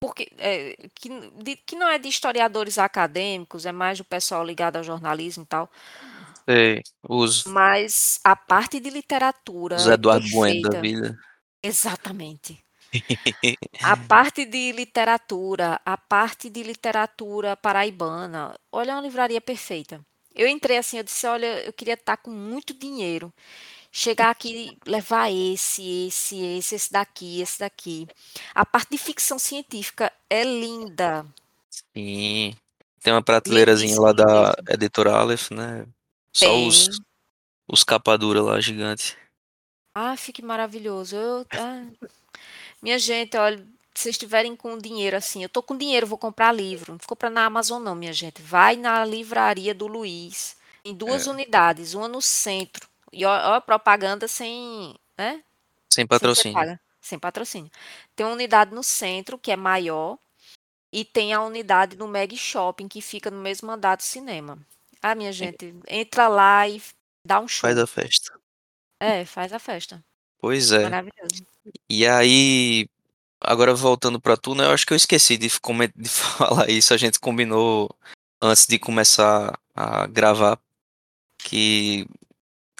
[SPEAKER 1] porque é, que, de- que não é de historiadores acadêmicos, é mais do pessoal ligado ao jornalismo e tal.
[SPEAKER 2] sei. Os,
[SPEAKER 1] Mas a parte de
[SPEAKER 2] os
[SPEAKER 1] literatura é
[SPEAKER 2] Eduardo Bueno da vida.
[SPEAKER 1] Exatamente. A parte de literatura, a parte de literatura paraibana, olha, é uma livraria perfeita. Eu entrei assim, eu disse, olha, eu queria estar com muito dinheiro, chegar aqui e levar esse, esse, esse, esse daqui, esse daqui. A parte de ficção científica é linda,
[SPEAKER 2] Sim. Tem uma prateleirazinha lá da. Editora Aleph, né? Só
[SPEAKER 1] Tem.
[SPEAKER 2] os, os capadura lá, gigante.
[SPEAKER 1] Ah, fique maravilhoso. Eu, ah, minha gente, olha, se vocês estiverem com dinheiro assim, eu tô com dinheiro, vou comprar livro. Não compra na Amazon não, minha gente. Vai na livraria do Luiz. Em duas
[SPEAKER 2] É,
[SPEAKER 1] unidades, uma no centro. E ó, ó, propaganda sem, né?
[SPEAKER 2] sem
[SPEAKER 1] Sem
[SPEAKER 2] patrocínio.
[SPEAKER 1] paga, sem patrocínio. Tem uma unidade no centro, que é maior, e tem a unidade no Meg Shopping, que fica no mesmo andar do cinema. Ah, minha gente, entra lá e dá um
[SPEAKER 2] Faz
[SPEAKER 1] show.
[SPEAKER 2] a festa.
[SPEAKER 1] É, faz a festa.
[SPEAKER 2] Pois é.
[SPEAKER 1] Maravilhoso.
[SPEAKER 2] E aí, agora voltando pra tu, né? Eu acho que eu esqueci de, de falar isso. A gente combinou antes de começar a gravar que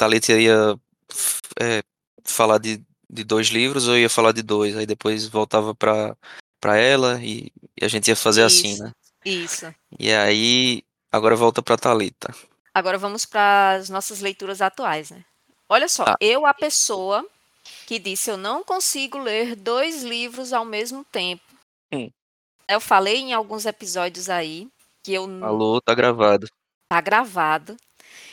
[SPEAKER 2] Thalita ia f- é, falar de, de dois livros, eu ia falar de dois. Aí depois voltava pra, pra ela e, e a gente ia fazer assim,
[SPEAKER 1] Isso,
[SPEAKER 2] né?
[SPEAKER 1] isso.
[SPEAKER 2] E aí, agora volta pra Thalita.
[SPEAKER 1] Agora vamos para as nossas leituras atuais, né? Olha só,
[SPEAKER 2] Ah,
[SPEAKER 1] eu, a pessoa que disse eu não consigo ler dois livros ao mesmo tempo.
[SPEAKER 2] hum,
[SPEAKER 1] Eu falei em alguns episódios aí que eu
[SPEAKER 2] falou, tá gravado.
[SPEAKER 1] tá gravado.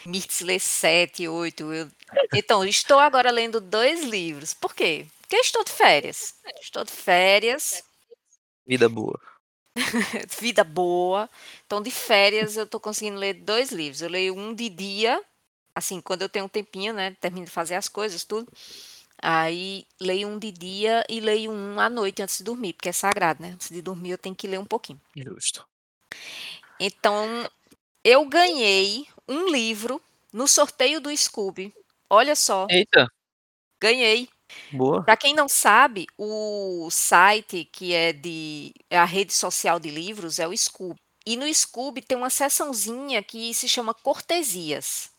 [SPEAKER 1] Mirtz lê sete, oito. Eu... Então, estou agora lendo dois livros. Por quê? Porque eu estou de férias. Estou de férias,
[SPEAKER 2] Vida boa.
[SPEAKER 1] vida boa. Então, de férias, eu estou conseguindo ler dois livros. Eu leio um de dia, assim, quando eu tenho um tempinho, né? Termino de fazer as coisas, tudo. Aí leio um de dia e leio um à noite antes de dormir, porque é sagrado, né? Antes de dormir eu tenho que ler um pouquinho.
[SPEAKER 2] Justo.
[SPEAKER 1] Então, eu ganhei um livro no sorteio do Scooby. Olha só,
[SPEAKER 2] Eita,
[SPEAKER 1] ganhei.
[SPEAKER 2] boa.
[SPEAKER 1] Para quem não sabe, o site que é de é a rede social de livros é o Scooby. E no Scooby tem uma seçãozinha que se chama Cortesias.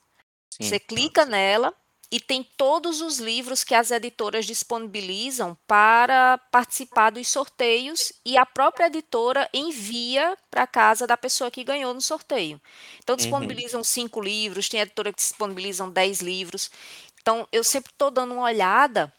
[SPEAKER 1] Você
[SPEAKER 2] Sim.
[SPEAKER 1] clica nela e tem todos os livros que as editoras disponibilizam para participar dos sorteios e a própria editora envia para casa da pessoa que ganhou no sorteio. Então
[SPEAKER 2] Uhum.
[SPEAKER 1] disponibilizam cinco livros, tem editora que disponibilizam dez livros. Então eu sempre estou dando uma olhada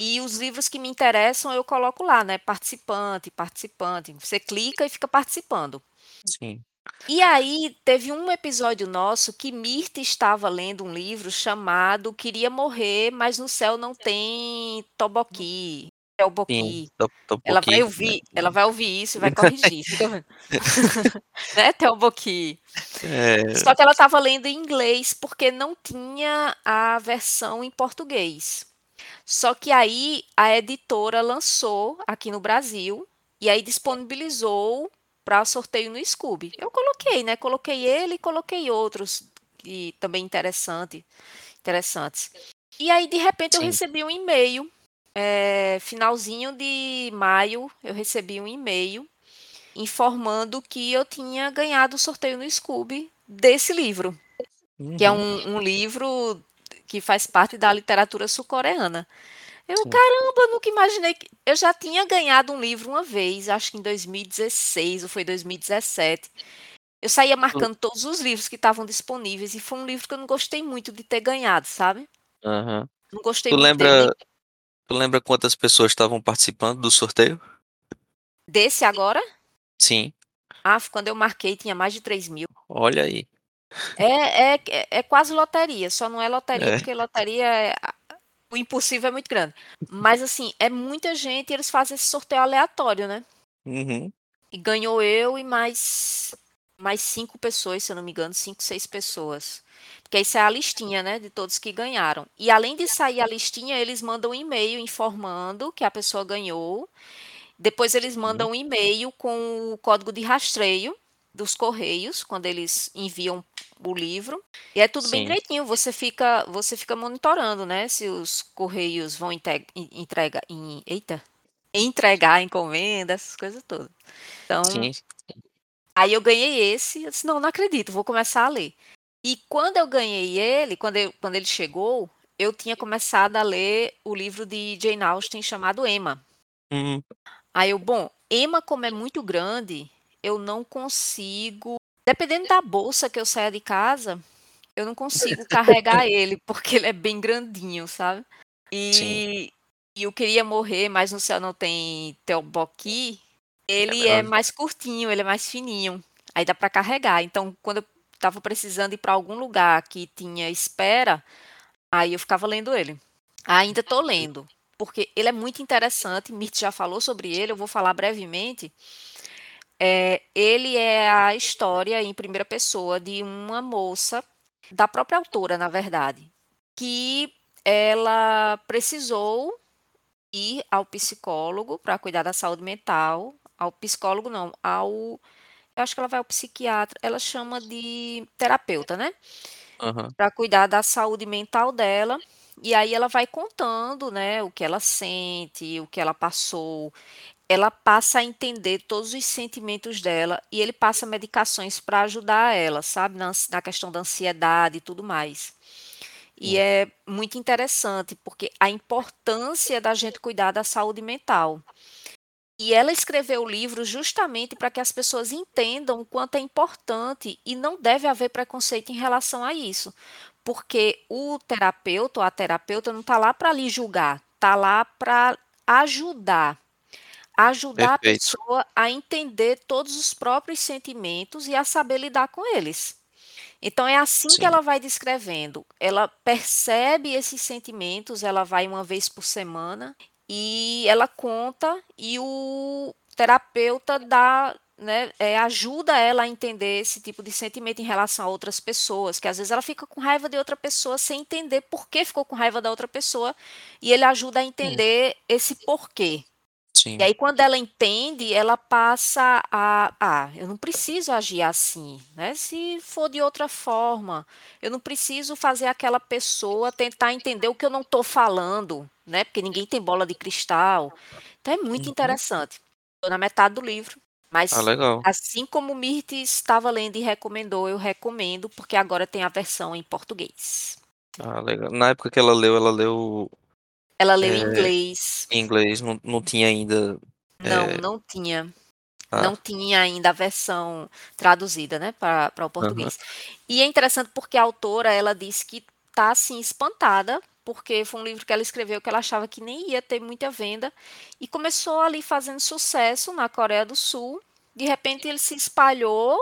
[SPEAKER 1] e os livros que me interessam eu coloco lá, né? Participante, participante. Você clica e fica participando.
[SPEAKER 2] Sim.
[SPEAKER 1] E aí, teve um episódio nosso que Mirta estava lendo um livro chamado Queria Morrer, mas no céu não tem Toboqui. Teoboqui.
[SPEAKER 2] Tô, tô
[SPEAKER 1] Ela vai
[SPEAKER 2] né?
[SPEAKER 1] ouvir, ela vai ouvir isso e vai corrigir. Né, Teoboqui.
[SPEAKER 2] É,
[SPEAKER 1] Só que ela estava lendo em inglês porque não tinha a versão em português. Só que aí a editora lançou aqui no Brasil e aí disponibilizou para sorteio no Scooby. Eu coloquei, né? Coloquei ele e coloquei outros e também interessante, interessantes. E aí de repente eu
[SPEAKER 2] sim.
[SPEAKER 1] recebi um e-mail, é, finalzinho de maio, eu recebi um e-mail informando que eu tinha ganhado o sorteio no Scooby desse livro, que é
[SPEAKER 2] Uhum.
[SPEAKER 1] um, um livro que faz parte da literatura sul-coreana. Eu, caramba, nunca imaginei que. Eu já tinha ganhado um livro uma vez, acho que em 2016 ou foi 2017. Eu saía marcando todos os livros que estavam disponíveis e foi um livro que eu não gostei muito de ter ganhado, sabe?
[SPEAKER 2] Aham.
[SPEAKER 1] Não gostei
[SPEAKER 2] Tu
[SPEAKER 1] muito dele.
[SPEAKER 2] Lembra, tu lembra quantas pessoas estavam participando do sorteio?
[SPEAKER 1] desse agora.
[SPEAKER 2] Sim.
[SPEAKER 1] Ah, quando eu marquei tinha mais de 3 mil.
[SPEAKER 2] Olha aí.
[SPEAKER 1] É, é, é, é quase loteria, só não é loteria
[SPEAKER 2] É.
[SPEAKER 1] porque loteria é. O impossível é muito grande. Mas assim, é muita gente e eles fazem esse sorteio aleatório, né?
[SPEAKER 2] Uhum.
[SPEAKER 1] E ganhou eu e mais mais cinco pessoas, se eu não me engano, cinco, seis pessoas. Porque isso é a listinha, né, de todos que ganharam. E além de sair a listinha, eles mandam um e-mail informando que a pessoa ganhou. Depois eles mandam um e-mail com o código de rastreio dos correios quando eles enviam o livro. E é tudo bem
[SPEAKER 2] Sim.
[SPEAKER 1] direitinho. Você fica você fica monitorando, né, se os correios vão entregar, em, eita, entregar encomenda, essas coisas todas. Então
[SPEAKER 2] Sim.
[SPEAKER 1] Aí eu ganhei esse, eu disse, não, não acredito, vou começar a ler. E quando eu ganhei ele, quando, eu- quando ele chegou, eu tinha começado a ler o livro de Jane Austen chamado Emma.
[SPEAKER 2] Uhum.
[SPEAKER 1] Aí eu, bom, Emma, como é muito grande, eu não consigo. Dependendo da bolsa que eu saia de casa, eu não consigo carregar ele, porque ele é bem grandinho, sabe? E, e eu queria morrer, mas no céu não tem Teoboqui. Ele
[SPEAKER 2] É
[SPEAKER 1] é mais curtinho, ele é mais fininho. Aí dá pra carregar. Então, quando eu estava precisando ir para algum lugar que tinha espera, aí eu ficava lendo ele. Ainda estou lendo, porque ele é muito interessante. Mirt já falou sobre ele, eu vou falar brevemente. É, ele é a história em primeira pessoa de uma moça, da própria autora, na verdade, que ela precisou ir ao psicólogo para cuidar da saúde mental. Ao psicólogo, não, ao. Eu acho que ela vai ao psiquiatra, ela chama de terapeuta, né?
[SPEAKER 2] Aham.
[SPEAKER 1] Para cuidar da saúde mental dela. E aí ela vai contando, né, o que ela sente, o que ela passou. Ela passa a entender todos os sentimentos dela e ele passa medicações para ajudar ela, sabe, na, na questão da ansiedade e tudo mais. E
[SPEAKER 2] Sim.
[SPEAKER 1] é muito interessante porque a importância da gente cuidar da saúde mental. E ela escreveu o livro justamente para que as pessoas entendam o quanto é importante e não deve haver preconceito em relação a isso. Porque o terapeuta ou a terapeuta não está lá para lhe julgar, está lá para ajudar. Ajudar a
[SPEAKER 2] Perfeito.
[SPEAKER 1] pessoa a entender todos os próprios sentimentos e a saber lidar com eles. Então é assim que
[SPEAKER 2] Sim.
[SPEAKER 1] ela vai descrevendo. Ela percebe esses sentimentos, ela vai uma vez por semana e ela conta e o terapeuta dá, né, é, ajuda ela a entender esse tipo de sentimento em relação a outras pessoas, que às vezes ela fica com raiva de outra pessoa sem entender por que ficou com raiva da outra pessoa e ele ajuda a entender esse porquê. E
[SPEAKER 2] Sim.
[SPEAKER 1] aí, quando ela entende, ela passa a, ah, eu não preciso agir assim, né? Se for de outra forma, eu não preciso fazer aquela pessoa tentar entender o que eu não estou falando, né? Porque ninguém tem bola de cristal. Então é muito
[SPEAKER 2] Uhum.
[SPEAKER 1] interessante. Estou na metade do livro,
[SPEAKER 2] Ah,
[SPEAKER 1] mas
[SPEAKER 2] legal.
[SPEAKER 1] assim como o Mirtes estava lendo e recomendou, eu recomendo, porque agora tem a versão em português.
[SPEAKER 2] Ah, legal. Na época que ela leu, ela leu
[SPEAKER 1] Ela leu em
[SPEAKER 2] é,
[SPEAKER 1] inglês.
[SPEAKER 2] em inglês, não, não tinha ainda.
[SPEAKER 1] Não,
[SPEAKER 2] É,
[SPEAKER 1] não tinha.
[SPEAKER 2] ah,
[SPEAKER 1] Não tinha ainda a versão traduzida, né, para o português. E é interessante porque a autora, ela disse que tá assim espantada, porque foi um livro que ela escreveu que ela achava que nem ia ter muita venda e começou ali fazendo sucesso na Coreia do Sul. De repente ele se espalhou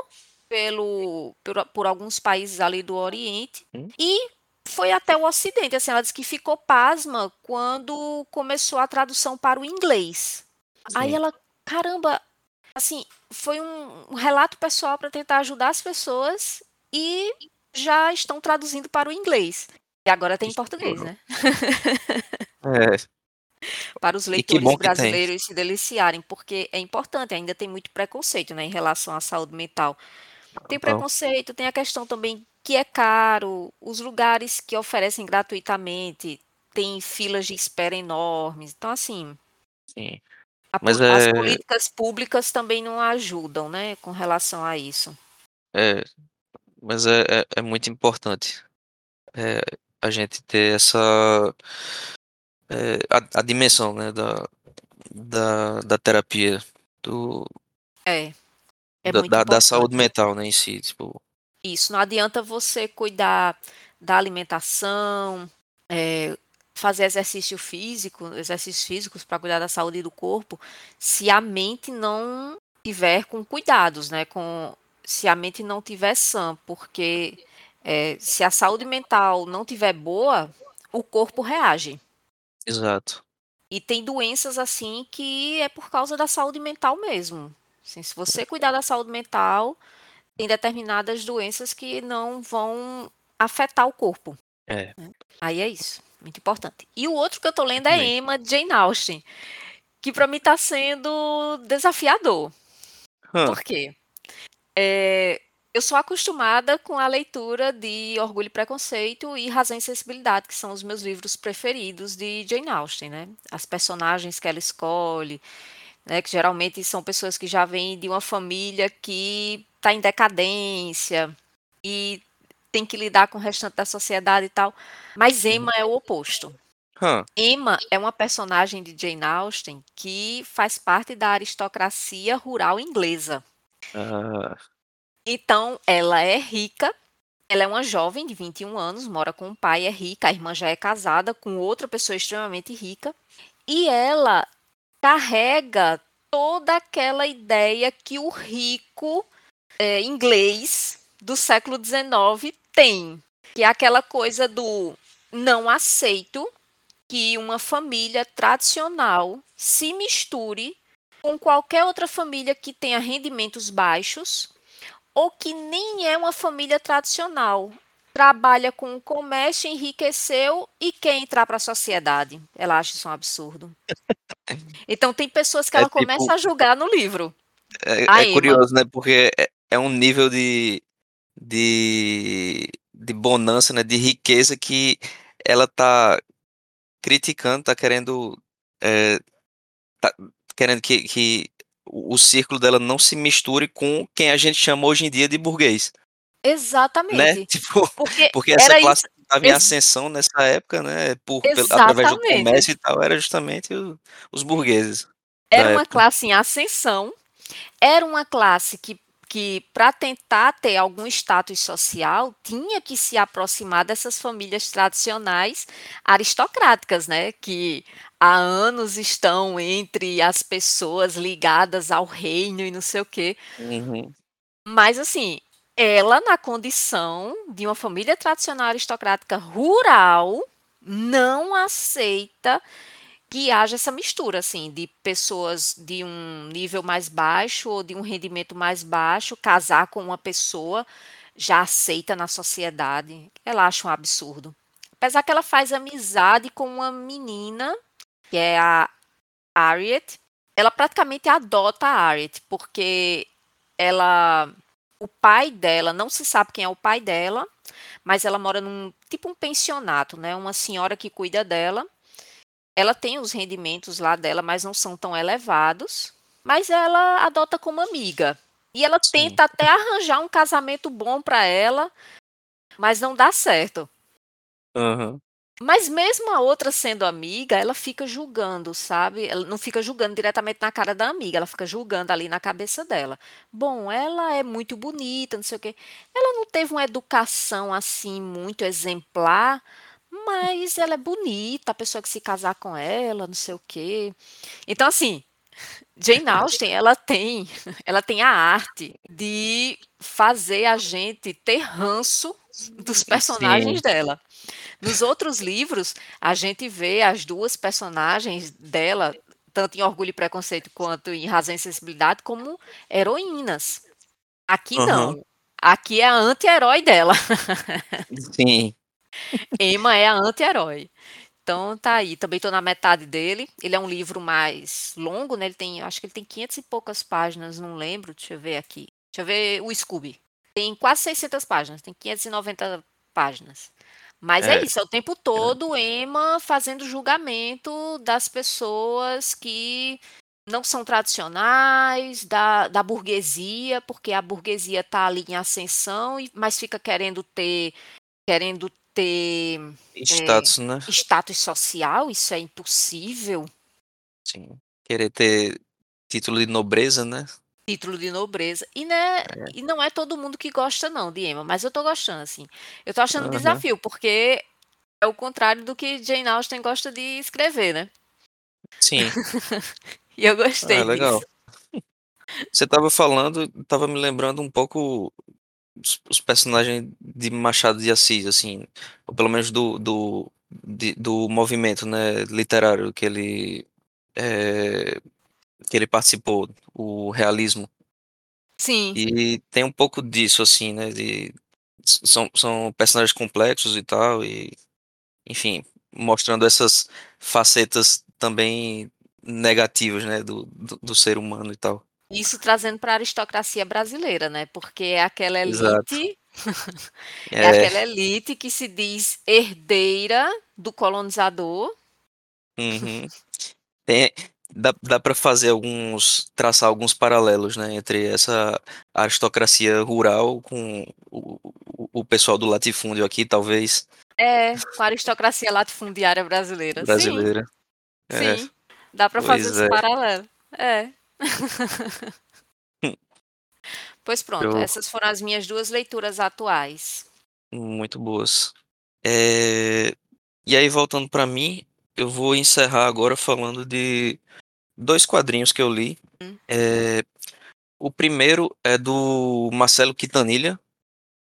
[SPEAKER 1] pelo por, por alguns países ali do Oriente
[SPEAKER 2] Hum,
[SPEAKER 1] e foi até o Ocidente. Assim, ela disse que ficou pasma quando começou a tradução para o inglês. Aí
[SPEAKER 2] Sim.
[SPEAKER 1] ela, caramba, Assim, foi um, um relato pessoal para tentar ajudar as pessoas e já estão traduzindo para o inglês. E agora tem em português, né?
[SPEAKER 2] É,
[SPEAKER 1] Para os leitores brasileiros se deliciarem, porque é importante, ainda tem muito preconceito, né, em relação à saúde mental. Tem preconceito, tem a questão também que é caro, os lugares que oferecem gratuitamente têm filas de espera enormes. Então, assim,
[SPEAKER 2] sim.
[SPEAKER 1] a
[SPEAKER 2] Mas
[SPEAKER 1] as
[SPEAKER 2] é,
[SPEAKER 1] políticas públicas também não ajudam, né, com relação a isso.
[SPEAKER 2] é, mas é, é, é muito importante é, a gente ter essa é, a, a dimensão, né, da, da, da terapia, do,
[SPEAKER 1] É, é
[SPEAKER 2] da, da, da saúde mental, né, em si, tipo,
[SPEAKER 1] Isso, não adianta você cuidar da alimentação, eh, fazer exercício físico, exercícios físicos para cuidar da saúde do corpo, se a mente não tiver com cuidados, né? Com, se a mente não tiver sã, porque eh, se a saúde mental não tiver boa, o corpo reage.
[SPEAKER 2] exato.
[SPEAKER 1] E tem doenças assim que é por causa da saúde mental mesmo. Assim, se você cuidar da saúde mental, tem determinadas doenças que não vão afetar o corpo.
[SPEAKER 2] É,
[SPEAKER 1] Aí é isso, muito importante. E o outro que eu tô
[SPEAKER 2] eu
[SPEAKER 1] lendo é
[SPEAKER 2] também.
[SPEAKER 1] Emma de Jane Austen, que para mim tá sendo desafiador.
[SPEAKER 2] Hã,
[SPEAKER 1] Por quê? É, eu sou acostumada com a leitura de Orgulho e Preconceito e Razão e Sensibilidade, que são os meus livros preferidos de Jane Austen, né? As personagens que ela escolhe, né, que geralmente são pessoas que já vêm de uma família que está em decadência e tem que lidar com o restante da sociedade e tal. Mas
[SPEAKER 2] uhum.
[SPEAKER 1] Emma é o oposto.
[SPEAKER 2] Hã,
[SPEAKER 1] Emma é uma personagem de Jane Austen que faz parte da aristocracia rural inglesa.
[SPEAKER 2] ah,
[SPEAKER 1] Então, ela é rica, ela é uma jovem de 21 anos, mora com o pai, é rica, a irmã já é casada com outra pessoa extremamente rica, e ela carrega toda aquela ideia que o rico é, inglês do século XIX tem, que é aquela coisa do não aceito que uma família tradicional se misture com qualquer outra família que tenha rendimentos baixos ou que nem é uma família tradicional. Trabalha com o comércio, enriqueceu e quer entrar para a sociedade. Ela acha isso um absurdo. Então tem pessoas que
[SPEAKER 2] É
[SPEAKER 1] ela
[SPEAKER 2] tipo
[SPEAKER 1] começa a julgar no livro.
[SPEAKER 2] É, é curioso, né? Porque é, é um nível de, de, de bonança, né? De riqueza que ela tá criticando, tá querendo, é, tá querendo que, que o círculo dela não se misture com quem a gente chama hoje em dia de burguês, né?
[SPEAKER 1] Exatamente.
[SPEAKER 2] Tipo,
[SPEAKER 1] Porque
[SPEAKER 2] porque essa classe
[SPEAKER 1] isso.
[SPEAKER 2] estava em ascensão nessa época, né? Por, pelo- através do comércio e tal, era justamente o- os burgueses
[SPEAKER 1] Era uma
[SPEAKER 2] época.
[SPEAKER 1] classe em ascensão, era uma classe que, que para tentar ter algum status social, tinha que se aproximar dessas famílias tradicionais aristocráticas, né? Que há anos estão entre as pessoas ligadas ao reino e não sei o quê.
[SPEAKER 2] Uhum.
[SPEAKER 1] Mas assim, ela na condição de uma família tradicional aristocrática rural não aceita que haja essa mistura assim de pessoas de um nível mais baixo ou de um rendimento mais baixo casar com uma pessoa já aceita na sociedade. Ela acha um absurdo. Apesar que ela faz amizade com uma menina que é a Harriet, ela praticamente adota a Harriet, porque ela o pai dela, não se sabe quem é o pai dela, mas ela mora num tipo um pensionato, né? Uma senhora que cuida dela. Ela tem os rendimentos lá dela, mas não são tão elevados. Mas ela adota como amiga. E ela
[SPEAKER 2] Sim.
[SPEAKER 1] tenta até arranjar um casamento bom para ela, mas não dá certo.
[SPEAKER 2] Aham.
[SPEAKER 1] Mas mesmo a outra sendo amiga, ela fica julgando, sabe? Ela não fica julgando diretamente na cara da amiga, ela fica julgando ali na cabeça dela. Bom, ela é muito bonita, não sei o quê. Ela não teve uma educação assim muito exemplar, mas ela é bonita, a pessoa que se casar com ela, não sei o quê. Então, assim, Jane Austen, ela tem, ela tem a arte de fazer a gente ter ranço dos personagens
[SPEAKER 2] Sim.
[SPEAKER 1] dela. Nos outros livros, a gente vê as duas personagens dela, tanto em Orgulho e Preconceito quanto em Razão e Sensibilidade, como heroínas. Aqui
[SPEAKER 2] Aham.
[SPEAKER 1] não. Aqui é a anti-herói dela.
[SPEAKER 2] Sim.
[SPEAKER 1] Emma é a anti-herói. Então tá aí, também tô na metade dele. Ele é um livro mais longo, né? Ele tem, acho que ele tem 500 e poucas páginas, não lembro. Deixa eu ver aqui. Deixa eu ver o Scooby. Tem quase 600 páginas, tem 590 páginas. Mas é
[SPEAKER 2] É,
[SPEAKER 1] isso, é o tempo todo Emma fazendo julgamento das pessoas que não são tradicionais, da, da burguesia, porque a burguesia tá ali em ascensão, mas fica querendo ter, querendo ter é,
[SPEAKER 2] status, né?
[SPEAKER 1] status social, isso é impossível.
[SPEAKER 2] Sim. Querer ter título de nobreza, né?
[SPEAKER 1] Título de nobreza. E, né,
[SPEAKER 2] É.
[SPEAKER 1] e não é todo mundo que gosta, não, de Emma, mas eu tô gostando, assim. Eu tô achando um
[SPEAKER 2] Aham.
[SPEAKER 1] desafio, porque é o contrário do que Jane Austen gosta de escrever, né?
[SPEAKER 2] Sim.
[SPEAKER 1] E eu
[SPEAKER 2] Ah,
[SPEAKER 1] gostei
[SPEAKER 2] legal.
[SPEAKER 1] disso.
[SPEAKER 2] Você tava falando, tava me lembrando um pouco os, os personagens de Machado de Assis, assim, ou pelo menos do, do, de- do movimento, né, literário que ele, é, que ele participou, o realismo.
[SPEAKER 1] Sim,
[SPEAKER 2] E tem um pouco disso, assim, né, de, são, são personagens complexos e tal, e, enfim, mostrando essas facetas também negativas, né, do, do, do ser humano e tal.
[SPEAKER 1] Isso trazendo para a aristocracia brasileira, né? Porque é aquela
[SPEAKER 2] Exato.
[SPEAKER 1] elite, é
[SPEAKER 2] É,
[SPEAKER 1] aquela elite que se diz herdeira do colonizador.
[SPEAKER 2] uhum. Tem, dá, dá para fazer alguns, traçar alguns paralelos, né, entre essa aristocracia rural com o, o, o pessoal do latifúndio aqui, talvez,
[SPEAKER 1] É, com a aristocracia latifundiária brasileira. Sim,
[SPEAKER 2] brasileira. É,
[SPEAKER 1] sim. Dá para fazer esse
[SPEAKER 2] é.
[SPEAKER 1] paralelo. É. Pois pronto,
[SPEAKER 2] Eu,
[SPEAKER 1] essas foram as minhas duas leituras atuais.
[SPEAKER 2] muito boas. É, e aí, voltando para mim, eu vou encerrar agora falando de dois quadrinhos que eu li.
[SPEAKER 1] Hum.
[SPEAKER 2] É, o primeiro é do Marcelo Quintanilha,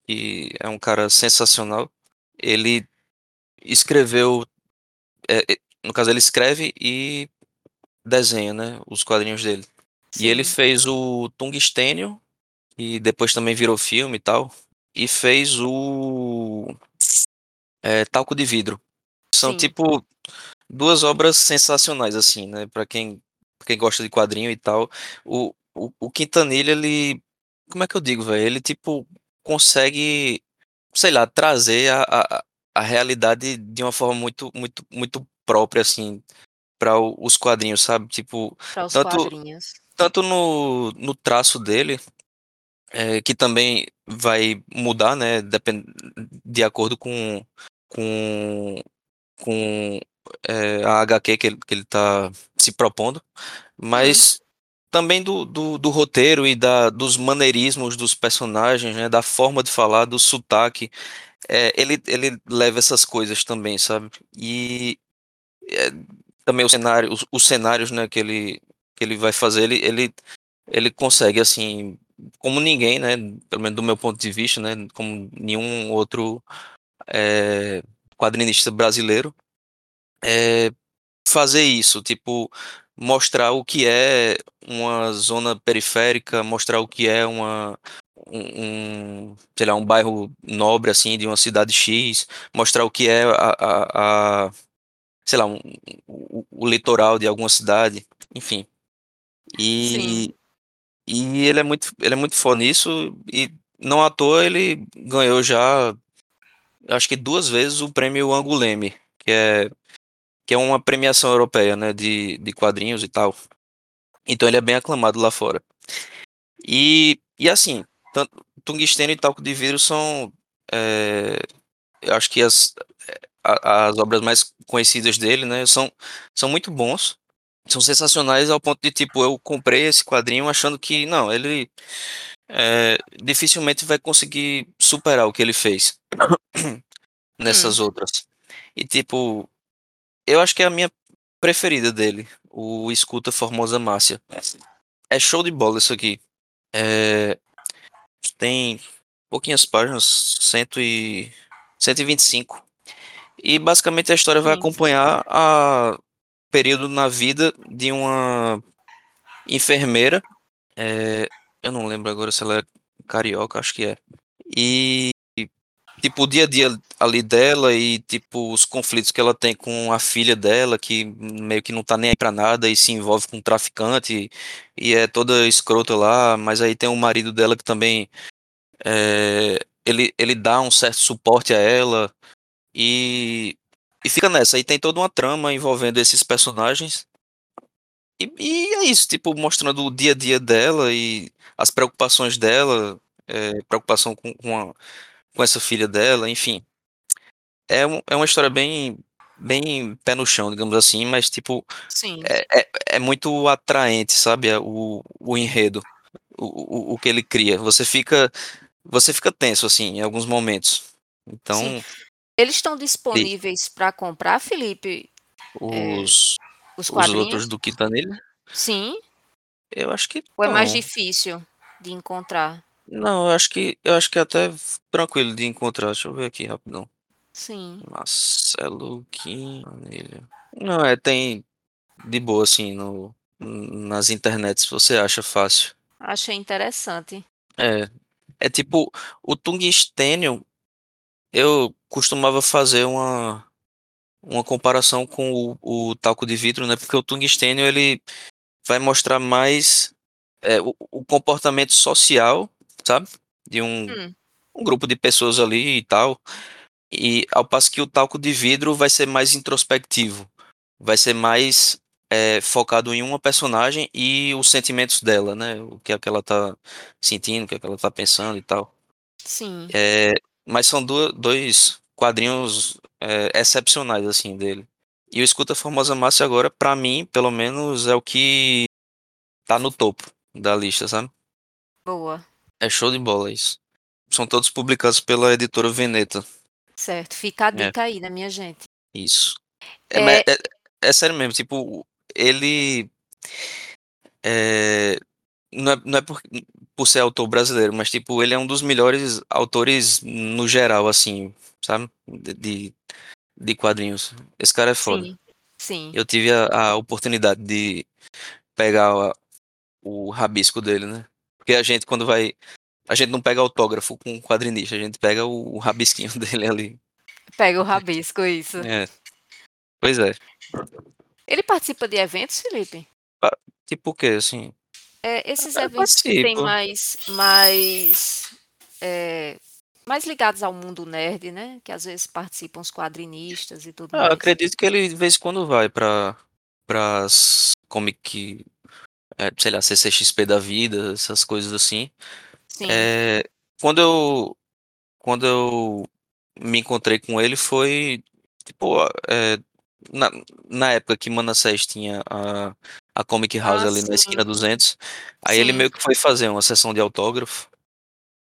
[SPEAKER 2] que é um cara sensacional. Ele escreveu, é, é, no caso ele escreve e desenha, né, os quadrinhos dele. Sim. E ele fez o Tungstênio, e depois também virou filme e tal, e fez o é, Talco de Vidro. São Sim. tipo duas obras sensacionais assim, né, para quem pra quem gosta de quadrinho e tal. O, o, o Quintanilha, ele como é que eu digo, velho? Ele tipo consegue, sei lá, trazer a, a, a realidade de uma forma muito muito muito própria assim para os quadrinhos, sabe? Tipo,
[SPEAKER 1] para os tanto, quadrinhos.
[SPEAKER 2] Tanto no, no traço dele, é, que também vai mudar, né? Depend, de acordo com, com, com é, a HQ que ele, que ele tá se propondo, mas uhum. também do, do, do, roteiro e da, dos maneirismos dos personagens, né? Da forma de falar, do sotaque. É, ele, ele leva essas coisas também, sabe? E é, também o cenário, os, os, cenários, né, que ele, que ele vai fazer, ele, ele, ele consegue, assim, como ninguém, né, pelo menos do meu ponto de vista, né, como nenhum outro é, quadrinista brasileiro, é, fazer isso, tipo, mostrar o que é uma zona periférica, mostrar o que é uma um, um, sei lá, um bairro nobre assim de uma cidade X, mostrar o que é a, a, a sei lá, um, o, o, litoral de alguma cidade, enfim. E, e ele é muito, ele é muito foda nisso e não à toa ele ganhou já, acho que duas vezes o prêmio Anguleme, que é que é uma premiação europeia, né, de, de quadrinhos e tal. Então ele é bem aclamado lá fora. E, e assim, tanto, tungstênio e talco de vidro são, é, eu acho que as, as obras mais conhecidas dele, né? São, são muito bons. São sensacionais ao ponto de, tipo, eu comprei esse quadrinho achando que, não, ele é, dificilmente vai conseguir superar o que ele fez nessas hum. outras. E, tipo, eu acho que é a minha preferida dele, o Escuta Formosa Márcia. É show de bola isso aqui. É, tem pouquinhas páginas, cento e, 125. E basicamente a história vai acompanhar a período na vida de uma enfermeira. É, eu não lembro agora se ela é carioca, acho que é. E tipo o dia a dia ali dela e tipo os conflitos que ela tem com a filha dela, que meio que não tá nem aí pra nada e se envolve com um traficante e é toda escrota lá, mas aí tem o marido dela que também é, ele, ele dá um certo suporte a ela e, e fica nessa. Aí tem toda uma trama envolvendo esses personagens. E, e, é isso, tipo, mostrando o dia a dia dela e as preocupações dela, é, preocupação com, com, a, com, essa filha dela, enfim. É, um, é uma história bem, bem pé no chão, digamos assim, mas, tipo, é, é, é, muito atraente, sabe? O, o enredo, o, o, o que ele cria. Você fica, você fica tenso, assim, em alguns momentos. Então. Sim.
[SPEAKER 1] Eles estão disponíveis para comprar, Felipe?
[SPEAKER 2] É, os, os, os outros do Quintanilha?
[SPEAKER 1] Sim.
[SPEAKER 2] Eu acho que.
[SPEAKER 1] Ou é mais difícil de encontrar?
[SPEAKER 2] Não, eu acho que eu acho que é até tranquilo de encontrar. Deixa eu ver aqui rapidão.
[SPEAKER 1] Sim.
[SPEAKER 2] Marcelo Quintanilha. Não, é, tem de boa assim no, nas internets, você acha fácil.
[SPEAKER 1] Achei interessante.
[SPEAKER 2] É. É tipo, o tungstênio eu costumava fazer uma, uma comparação com o, o talco de vidro, né? Porque o tungstênio ele vai mostrar mais é, o, o, comportamento social, sabe? De um, hum. um grupo de pessoas ali e tal. E ao passo que o talco de vidro vai ser mais introspectivo, vai ser mais é, focado em uma personagem e os sentimentos dela, né? O que é que ela tá sentindo, o que é que ela tá pensando e tal.
[SPEAKER 1] Sim.
[SPEAKER 2] É, mas são do, dois quadrinhos é, excepcionais, assim, dele. E o Escuta Formosa Márcia agora, para mim, pelo menos, é o que tá no topo da lista, sabe?
[SPEAKER 1] Boa.
[SPEAKER 2] É show de bola isso. São todos publicados pela editora Veneta.
[SPEAKER 1] Certo, fica a é. dica é. aí, né, minha gente?
[SPEAKER 2] Isso. É, é... é, é sério mesmo, tipo, ele. É, não é, não é por, por ser autor brasileiro, mas tipo, ele é um dos melhores autores no geral, assim, sabe? De, de, de quadrinhos. Esse cara é foda.
[SPEAKER 1] Sim, sim.
[SPEAKER 2] Eu tive a, a oportunidade de pegar a- o rabisco dele, né? Porque a gente, quando vai. A gente não pega autógrafo com um quadrinista, a gente pega o, o rabisquinho dele ali.
[SPEAKER 1] Pega o rabisco, isso.
[SPEAKER 2] É. Pois é.
[SPEAKER 1] Ele participa de eventos, Felipe?
[SPEAKER 2] Tipo o quê, assim?
[SPEAKER 1] É, esses
[SPEAKER 2] Eu
[SPEAKER 1] eventos que tem
[SPEAKER 2] participo.
[SPEAKER 1] mais, mais, é, mais ligados ao mundo nerd, né? Que às vezes participam os quadrinistas e tudo
[SPEAKER 2] Ah, eu
[SPEAKER 1] mais.
[SPEAKER 2] acredito que ele de vez em quando vai pra, pras comic, é, sei lá, CCXP da vida, essas coisas assim.
[SPEAKER 1] Sim,
[SPEAKER 2] É, quando eu, quando eu me encontrei com ele foi, tipo, é, na, na época que Manassés tinha a, a Comic House ali na esquina
[SPEAKER 1] sim,
[SPEAKER 2] 200, aí ele
[SPEAKER 1] sim,
[SPEAKER 2] meio que foi fazer uma sessão de autógrafo.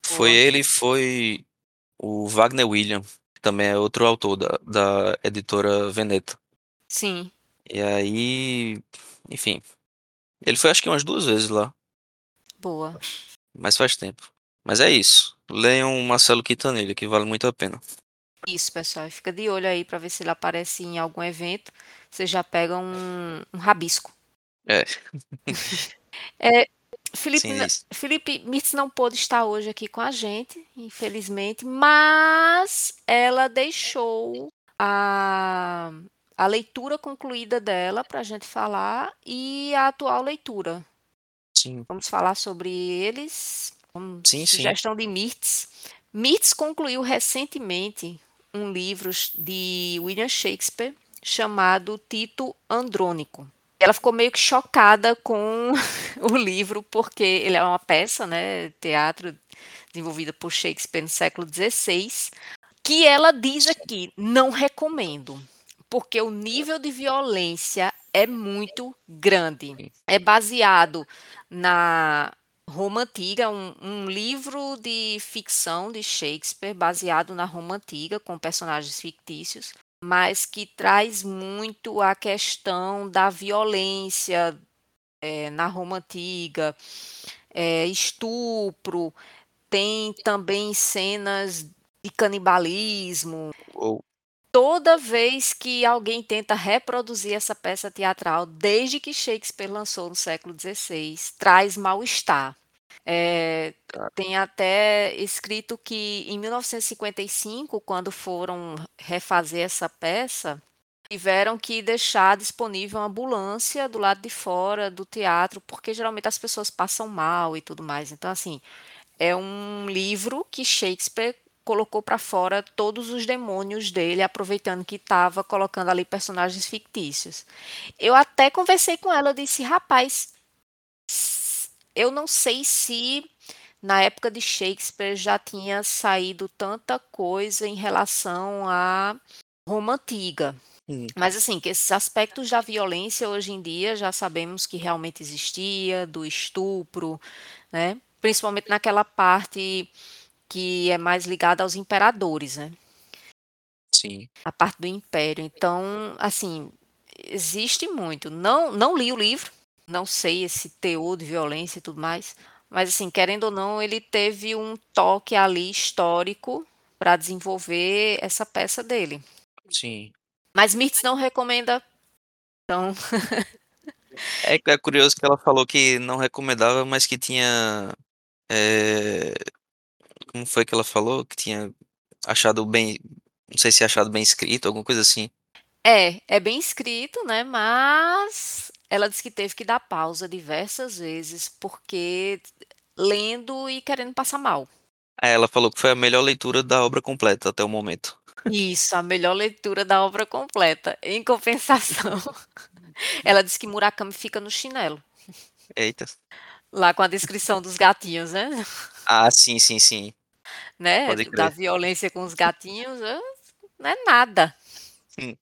[SPEAKER 2] Foi
[SPEAKER 1] boa.
[SPEAKER 2] ele e foi o Wagner William, que também é outro autor da, da editora Veneta.
[SPEAKER 1] Sim,
[SPEAKER 2] E aí, enfim, ele foi acho que umas duas vezes lá,
[SPEAKER 1] boa.
[SPEAKER 2] mas faz tempo. Mas é isso. Leiam Marcelo Quintanilha, que vale muito a pena.
[SPEAKER 1] Isso, pessoal. Fica de olho aí para ver se ele aparece em algum evento. Você já pega um, um rabisco.
[SPEAKER 2] É,
[SPEAKER 1] É, Felipe,
[SPEAKER 2] sim.
[SPEAKER 1] Felipe Mitz não pôde estar hoje aqui com a gente, infelizmente, mas ela deixou a, a leitura concluída dela para a gente falar e a atual leitura.
[SPEAKER 2] Sim,
[SPEAKER 1] Vamos falar sobre eles. Como
[SPEAKER 2] sim, sim.
[SPEAKER 1] sugestão de Mirtz. Mirtz concluiu recentemente um livro de William Shakespeare chamado Tito Andrônico. Ela ficou meio que chocada com o livro, porque ele é uma peça, né, teatro desenvolvida por Shakespeare no século XVI, que ela diz aqui, não recomendo, porque o nível de violência é muito grande. É baseado na Roma Antiga, um, um livro de ficção de Shakespeare baseado na Roma Antiga, com personagens fictícios, mas que traz muito a questão da violência é, na Roma Antiga, é, estupro, tem também cenas de canibalismo.
[SPEAKER 2] Ou,
[SPEAKER 1] Toda vez que alguém tenta reproduzir essa peça teatral, desde que Shakespeare lançou no século XVI, traz mal-estar. É, tem até escrito que em 1955, quando foram refazer essa peça, tiveram que deixar disponível uma ambulância do lado de fora do teatro, porque geralmente as pessoas passam mal e tudo mais. Então, assim, é um livro que Shakespeare colocou para fora todos os demônios dele, aproveitando que estava colocando ali personagens fictícios. Eu até conversei com ela, eu disse, rapaz, eu não sei se na época de Shakespeare já tinha saído tanta coisa em relação à Roma Antiga. Mas assim, que esses aspectos da violência hoje em dia já sabemos que realmente existia, do estupro, né? Principalmente naquela parte que é mais ligada aos imperadores, né?
[SPEAKER 2] sim.
[SPEAKER 1] A parte do império. Então, assim, existe muito. Não, não li o livro, não sei esse teor de violência e tudo mais, mas assim, querendo ou não, ele teve um toque ali histórico para desenvolver essa peça dele.
[SPEAKER 2] Sim.
[SPEAKER 1] Mas Mirtz não recomenda, então
[SPEAKER 2] É, é curioso que ela falou que não recomendava, mas que tinha. é, como foi que ela falou? Que tinha achado bem. Não sei se achado bem escrito, alguma coisa assim.
[SPEAKER 1] É, é bem escrito, né? Mas ela disse que teve que dar pausa diversas vezes, porque lendo e querendo passar mal.
[SPEAKER 2] Ela falou que foi a melhor leitura da obra completa até o momento.
[SPEAKER 1] Isso, a melhor leitura da obra completa. Em compensação, ela disse que Murakami fica no chinelo,
[SPEAKER 2] Eita.
[SPEAKER 1] lá com a descrição dos gatinhos, né?
[SPEAKER 2] Ah, sim, sim, sim.
[SPEAKER 1] Né? Da violência com os gatinhos, não é nada.
[SPEAKER 2] Hum,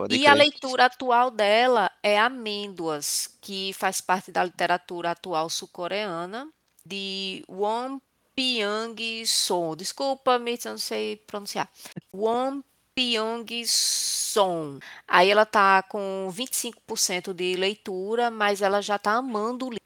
[SPEAKER 2] Pode
[SPEAKER 1] E a
[SPEAKER 2] crer.
[SPEAKER 1] leitura atual dela é Amêndoas, que faz parte da literatura atual sul-coreana, de Won Pyong-soo. Desculpa, Mitz, eu não sei pronunciar. Won Pyong-soo. Aí ela tá com 25% de leitura, mas ela já tá amando o livro.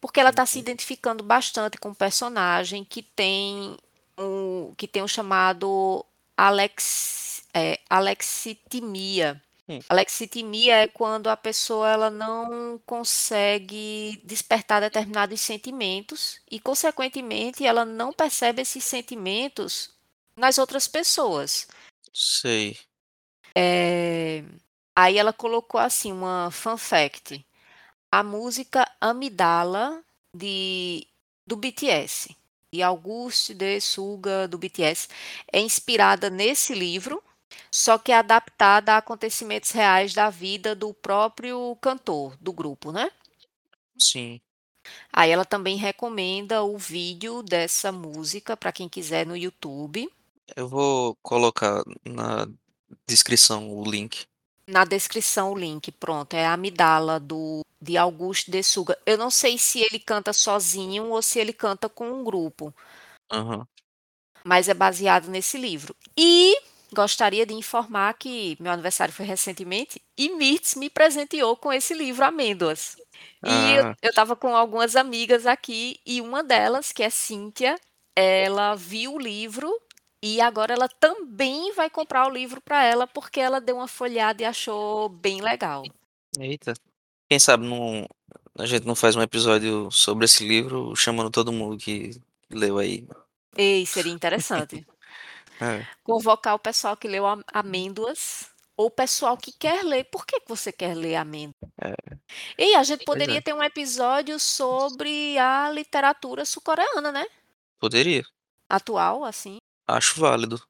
[SPEAKER 1] porque ela está se identificando bastante com o personagem que tem um, que tem o chamado Alex, é, alexitimia.
[SPEAKER 2] Hum.
[SPEAKER 1] Alexitimia é quando a pessoa ela não consegue despertar determinados sentimentos e, consequentemente, ela não percebe esses sentimentos nas outras pessoas.
[SPEAKER 2] Sei.
[SPEAKER 1] É, Aí ela colocou assim uma fun fact. A música Amidala de do BTS, de Auguste de Suga do BTS, é inspirada nesse livro, só que é adaptada a acontecimentos reais da vida do próprio cantor do grupo, né?
[SPEAKER 2] Sim.
[SPEAKER 1] Aí ela também recomenda o vídeo dessa música para quem quiser no YouTube.
[SPEAKER 2] Eu vou colocar na descrição o link.
[SPEAKER 1] Na descrição o link, pronto, é a Amidala do de Augusto de Suga. Eu não sei se ele canta sozinho ou se ele canta com um grupo,
[SPEAKER 2] Aham.
[SPEAKER 1] mas é baseado nesse livro. E gostaria de informar que meu aniversário foi recentemente e Mirtz me presenteou com esse livro Amêndoas. E eu
[SPEAKER 2] Ah,
[SPEAKER 1] estava com algumas amigas aqui e uma delas, que é Cíntia, ela viu o livro e agora ela também vai comprar o livro para ela porque ela deu uma folhada e achou bem legal.
[SPEAKER 2] eita. Quem sabe não, a gente não faz um episódio sobre esse livro chamando todo mundo que leu aí.
[SPEAKER 1] Ei, seria interessante.
[SPEAKER 2] É,
[SPEAKER 1] Convocar o pessoal que leu Am- Amêndoas ou o pessoal que quer ler. Por que você quer ler Amêndoas?
[SPEAKER 2] é,
[SPEAKER 1] E a gente
[SPEAKER 2] pois
[SPEAKER 1] poderia
[SPEAKER 2] é.
[SPEAKER 1] ter um episódio sobre a literatura sul-coreana, né?
[SPEAKER 2] Poderia.
[SPEAKER 1] Atual, assim.
[SPEAKER 2] Acho válido.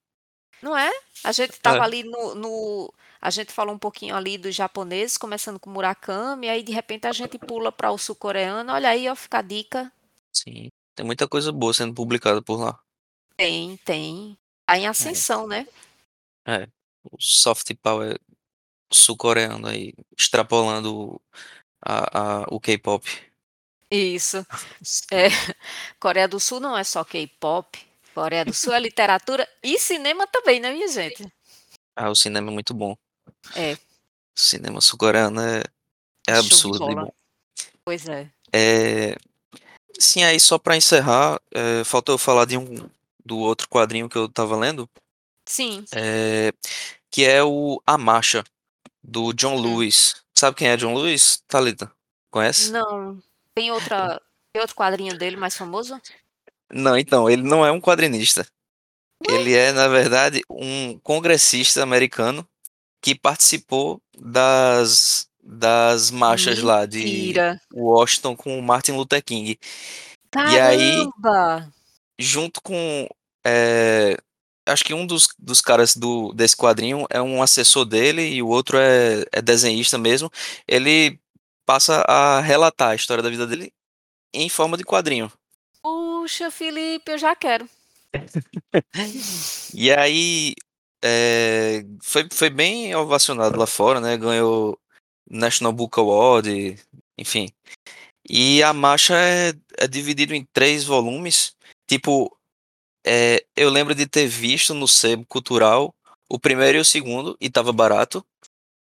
[SPEAKER 1] Não é? A gente
[SPEAKER 2] É,
[SPEAKER 1] estava ali no, no- A gente falou um pouquinho ali dos japoneses, começando com Murakami, aí de repente a gente pula para o sul-coreano. Olha aí, ó, fica a dica.
[SPEAKER 2] sim. Tem muita coisa boa sendo publicada por lá.
[SPEAKER 1] Tem, tem. Tá em
[SPEAKER 2] É,
[SPEAKER 1] ascensão, né?
[SPEAKER 2] é. O soft power sul-coreano aí, extrapolando a, a, o K-pop.
[SPEAKER 1] Isso. É, Coreia do Sul não é só K-pop. Coreia do Sul é literatura e cinema também, né, minha gente?
[SPEAKER 2] Ah, o cinema é muito bom.
[SPEAKER 1] É,
[SPEAKER 2] O cinema sul-coreano é, é absurdo bom.
[SPEAKER 1] Pois é.
[SPEAKER 2] É, sim, aí só pra encerrar, é, faltou eu falar de um do outro quadrinho que eu tava lendo,
[SPEAKER 1] Sim.
[SPEAKER 2] é, que é o A Marcha, do John
[SPEAKER 1] Hum.
[SPEAKER 2] Lewis. Sabe quem é John Lewis, Thalita? Conhece?
[SPEAKER 1] Não. Tem outra, tem outro quadrinho dele mais famoso?
[SPEAKER 2] Não, então, ele não é um quadrinista. Ele é, na verdade, um congressista americano que participou das, das marchas lá de
[SPEAKER 1] Mentira.
[SPEAKER 2] Washington com o Martin Luther King. E aí,
[SPEAKER 1] Caramba!
[SPEAKER 2] junto com. É, acho que um dos, dos caras do, desse quadrinho é um assessor dele e o outro é, é desenhista mesmo. Ele passa a relatar a história da vida dele em forma de quadrinho.
[SPEAKER 1] Puxa, Felipe, eu já quero.
[SPEAKER 2] E aí é, foi, foi bem ovacionado lá fora, né? Ganhou National Book Award, enfim. E a marcha é, é dividido em três volumes. Tipo, é, eu lembro de ter visto no Sebo Cultural o primeiro e o segundo, e tava barato,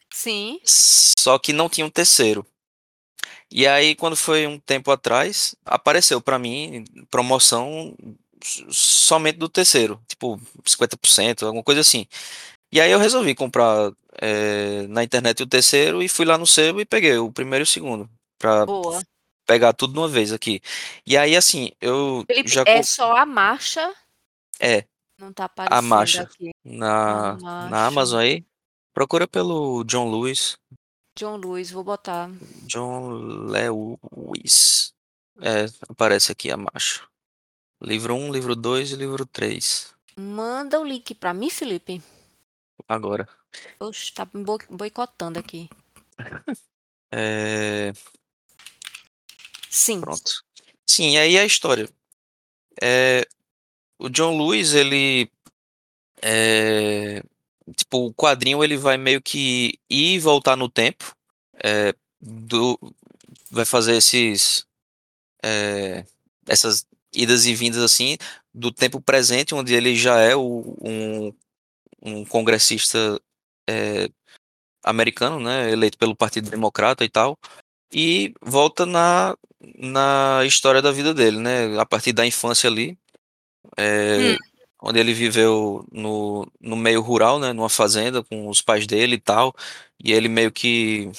[SPEAKER 1] Sim.
[SPEAKER 2] só que não tinha um terceiro. E aí, quando foi um tempo atrás, apareceu pra mim promoção somente do terceiro, tipo 50%, alguma coisa assim. E aí eu resolvi comprar é, na internet o terceiro e fui lá no sebo e peguei o primeiro e o segundo, pra
[SPEAKER 1] Boa.
[SPEAKER 2] pegar tudo de uma vez aqui. E aí, assim, eu
[SPEAKER 1] Felipe,
[SPEAKER 2] já
[SPEAKER 1] é só a marcha?
[SPEAKER 2] É
[SPEAKER 1] Não tá
[SPEAKER 2] a
[SPEAKER 1] aparecendo
[SPEAKER 2] marcha
[SPEAKER 1] aqui.
[SPEAKER 2] na,
[SPEAKER 1] A
[SPEAKER 2] na. Amazon aí. Procura pelo John Lewis.
[SPEAKER 1] John Lewis, vou botar.
[SPEAKER 2] John Lewis. É, aparece aqui a marcha. Livro 1, livro 2 e livro 3.
[SPEAKER 1] Manda o link pra mim, Felipe.
[SPEAKER 2] Agora.
[SPEAKER 1] Oxe, tá me boicotando aqui.
[SPEAKER 2] É,
[SPEAKER 1] Sim.
[SPEAKER 2] pronto. Sim, e aí a história. É, o John Lewis, ele. É, tipo, o quadrinho ele vai meio que ir e voltar no tempo. É, do, vai fazer esses. é, essas idas e vindas assim, do tempo presente, onde ele já é o- um, um congressista é, americano, né, eleito pelo Partido Democrata e tal, e volta na, na história da vida dele, né? A partir da infância ali, é,
[SPEAKER 1] Hum.
[SPEAKER 2] onde ele viveu no, no meio rural, né? Numa fazenda com os pais dele e tal. E ele meio que,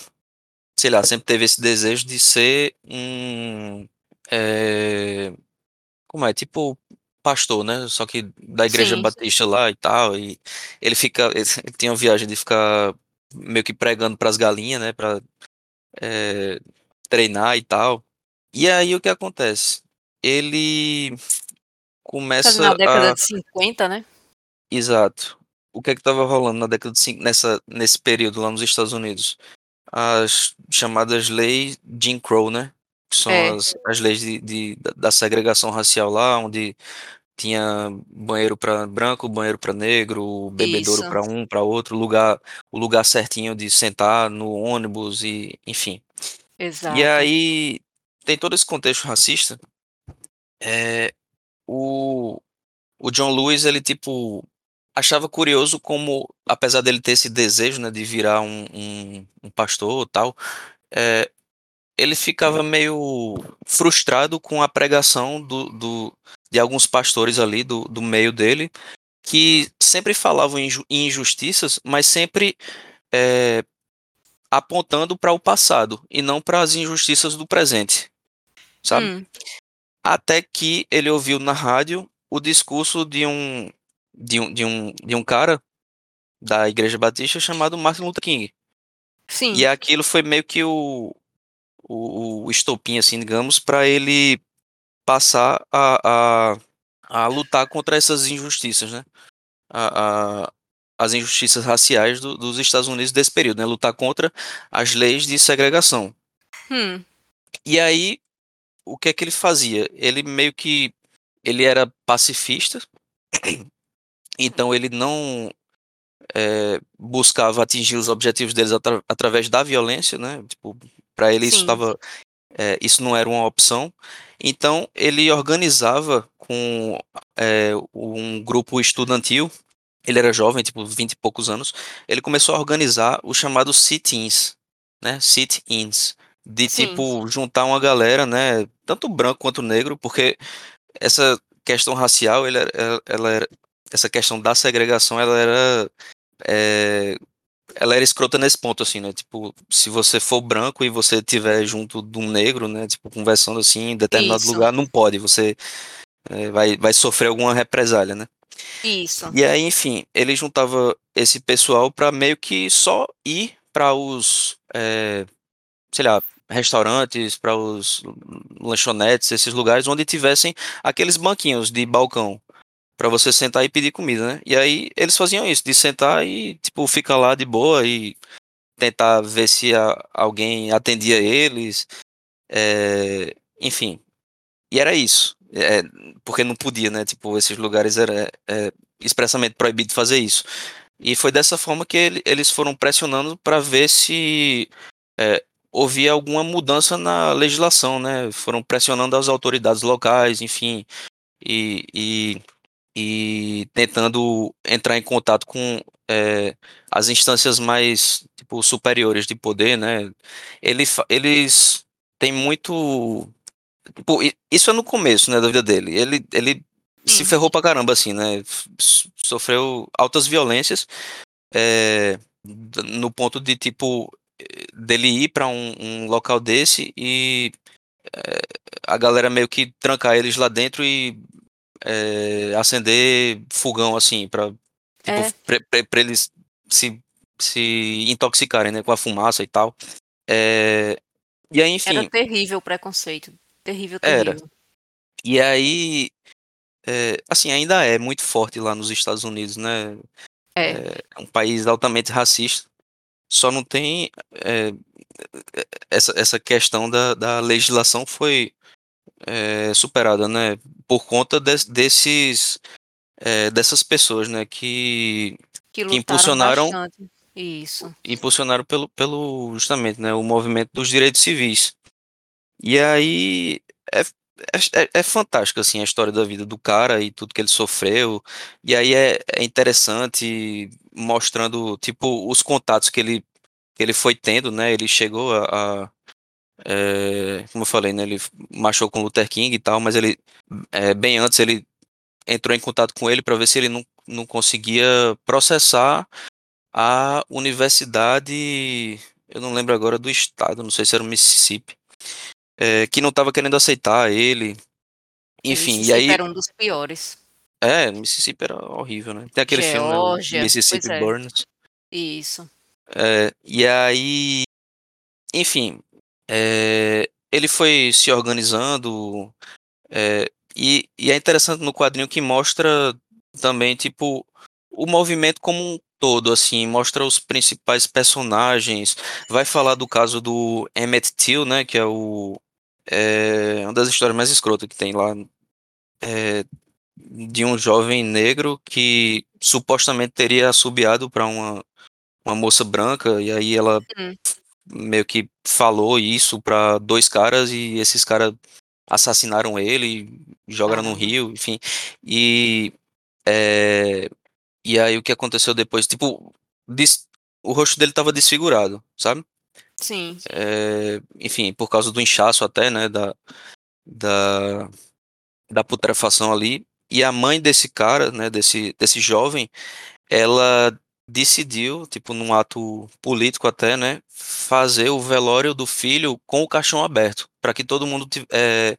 [SPEAKER 2] sei lá, sempre teve esse desejo de ser um. é, como é? Tipo pastor, né? Só que da igreja
[SPEAKER 1] Sim,
[SPEAKER 2] batista lá e tal. E ele fica. Ele tinha uma viagem de ficar meio que pregando para as galinhas, né? Pra é, treinar e tal. E aí o que acontece? Ele
[SPEAKER 1] ali na
[SPEAKER 2] começa
[SPEAKER 1] década
[SPEAKER 2] a.
[SPEAKER 1] de 50, né?
[SPEAKER 2] Exato. O que é que estava rolando na década de cin- nessa, nesse período lá nos Estados Unidos? As chamadas leis Jim Crow, né? Que são
[SPEAKER 1] É,
[SPEAKER 2] as, as leis de, de- da segregação racial lá, onde tinha banheiro para branco, banheiro para negro, bebedouro para um, para outro, lugar, o lugar certinho de sentar no ônibus e, enfim. E
[SPEAKER 1] exato.
[SPEAKER 2] aí tem todo esse contexto racista. É, o, o John Lewis, ele tipo achava curioso como, apesar dele ter esse desejo, né, de virar um, um, um pastor e tal, é, ele ficava meio frustrado com a pregação do, do, de alguns pastores ali do, do meio dele, que sempre falavam em injustiças, mas sempre é, apontando para o passado e não para as injustiças do presente, sabe?
[SPEAKER 1] Hum,
[SPEAKER 2] Até que ele ouviu na rádio o discurso de um de um, de um, de um cara da Igreja Batista chamado Martin Luther King. E
[SPEAKER 1] sim,
[SPEAKER 2] aquilo foi meio que o, o, o estopim, assim, digamos, para ele passar a, a, a lutar contra essas injustiças, né? A, a- as injustiças raciais do- dos Estados Unidos desse período, né? Lutar contra as leis de segregação.
[SPEAKER 1] hum,
[SPEAKER 2] E aí, o que é que ele fazia? Ele meio que ele era pacifista, então ele não é, buscava atingir os objetivos deles atra- através da violência, né? Tipo, para ele isso
[SPEAKER 1] sim,
[SPEAKER 2] estava, é, isso não era uma opção. Então ele organizava com é, um grupo estudantil. Ele era jovem, tipo 20 e poucos anos. Ele começou a organizar os chamados sit-ins, né? Sit-ins, de
[SPEAKER 1] sim,
[SPEAKER 2] tipo juntar uma galera, né? Tanto branco quanto negro, porque essa questão racial, ela, ela era, essa questão da segregação, ela era é, ela era escrota nesse ponto, assim, né? Tipo, se você for branco e você estiver junto de um negro, né? Tipo, conversando assim em determinado
[SPEAKER 1] isso,
[SPEAKER 2] lugar, não pode, você é, vai, vai sofrer alguma represália, né?
[SPEAKER 1] isso,
[SPEAKER 2] E aí, enfim, ele juntava esse pessoal para meio que só ir para os, é, sei lá, restaurantes, para os lanchonetes, esses lugares onde tivessem aqueles banquinhos de balcão Pra você sentar e pedir comida, né? E aí eles faziam isso, de sentar e, tipo, ficar lá de boa e tentar ver se a- alguém atendia eles. é, enfim. E era isso. É, porque não podia, né? Tipo, esses lugares era é, expressamente proibido fazer isso. E foi dessa forma que ele- eles foram pressionando para ver se havia alguma mudança na legislação, né? Foram pressionando as autoridades locais, enfim. E, e e tentando entrar em contato com é, as instâncias mais tipo, superiores de poder, né? Ele, fa- eles têm muito. tipo, isso é no começo, né, da vida dele. Ele, ele se
[SPEAKER 1] sim,
[SPEAKER 2] ferrou pra caramba, assim, né? Sofreu altas violências é, no ponto de, tipo, dele ir pra um, um local desse e eh, a galera meio que trancar eles lá dentro e é, acender fogão assim para tipo
[SPEAKER 1] é,
[SPEAKER 2] para eles se se intoxicarem né com a fumaça e tal. É, e aí
[SPEAKER 1] era
[SPEAKER 2] enfim.
[SPEAKER 1] terrível o preconceito, terrível,
[SPEAKER 2] era.
[SPEAKER 1] terrível.
[SPEAKER 2] e aí é, assim ainda é muito forte lá nos Estados Unidos né?
[SPEAKER 1] É,
[SPEAKER 2] é é um país altamente racista só não tem é, essa, essa questão da, da legislação foi é, superada né por conta des- desses é, dessas pessoas né que
[SPEAKER 1] que
[SPEAKER 2] que impulsionaram
[SPEAKER 1] bastante. Isso,
[SPEAKER 2] impulsionaram pelo, pelo justamente né, o movimento dos direitos civis. E aí é, é, é- é fantástico assim a história da vida do cara e tudo que ele sofreu. E aí é, é interessante mostrando tipo os contatos que ele que ele foi tendo, né? Ele chegou a, a, É, como eu falei, né, ele marchou com Luther King e tal, mas ele, é, bem antes, ele entrou em contato com ele para ver se ele não, não conseguia processar a universidade, eu não lembro agora do estado, não sei se era o Mississippi, é, que não estava querendo aceitar ele. Enfim, e aí.
[SPEAKER 1] era um dos piores.
[SPEAKER 2] É, Mississippi era horrível, né? Tem aquele Georgia, filme, né, Mississippi é. Burns.
[SPEAKER 1] Isso.
[SPEAKER 2] É, e aí, enfim, é, ele foi se organizando é, e, e, é interessante no quadrinho que mostra também tipo o movimento como um todo, assim, mostra os principais personagens, vai falar do caso do Emmett Till, né, que é o é uma das histórias mais escrotas que tem lá, é, de um jovem negro que supostamente teria assobiado para uma, uma moça branca, e aí ela hum. meio que falou isso para dois caras, e esses caras assassinaram ele, jogaram ah. no rio, enfim. E é, e aí o que aconteceu depois? Tipo, o rosto dele tava desfigurado, sabe?
[SPEAKER 1] Sim.
[SPEAKER 2] É, enfim, por causa do inchaço até, né? Da, da, da putrefação ali. E a mãe desse cara, né? Desse, desse jovem, ela decidiu, tipo, num ato político até, né? Fazer o velório do filho com o caixão aberto, para que todo mundo é,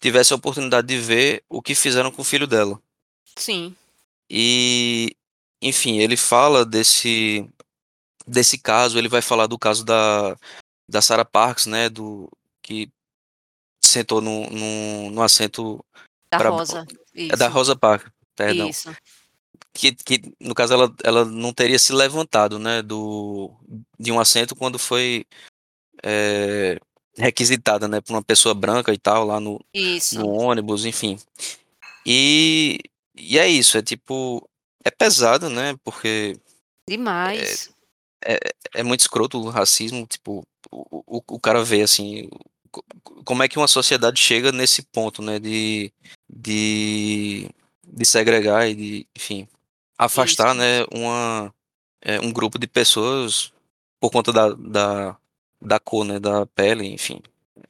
[SPEAKER 2] tivesse a oportunidade de ver o que fizeram com o filho dela.
[SPEAKER 1] Sim.
[SPEAKER 2] E, enfim, ele fala desse desse caso, ele vai falar do caso da, da Sarah Parks, né, do que sentou no, no, no assento
[SPEAKER 1] da pra, Rosa.
[SPEAKER 2] Isso. É da Rosa Parks, perdão. Isso. Que, que no caso ela, ela não teria se levantado, né, do de um assento quando foi é, requisitada, né, por uma pessoa branca e tal lá no,
[SPEAKER 1] isso.
[SPEAKER 2] no ônibus, enfim. E e é isso, é tipo. É pesado, né? Porque.
[SPEAKER 1] Demais.
[SPEAKER 2] É, é, é muito escroto o racismo, tipo, o, o, o cara vê assim. Como é que uma sociedade chega nesse ponto, né? De. De, de segregar e de, enfim, afastar, isso. né? Uma, é, um grupo de pessoas por conta da, da, da cor, né? Da pele, enfim.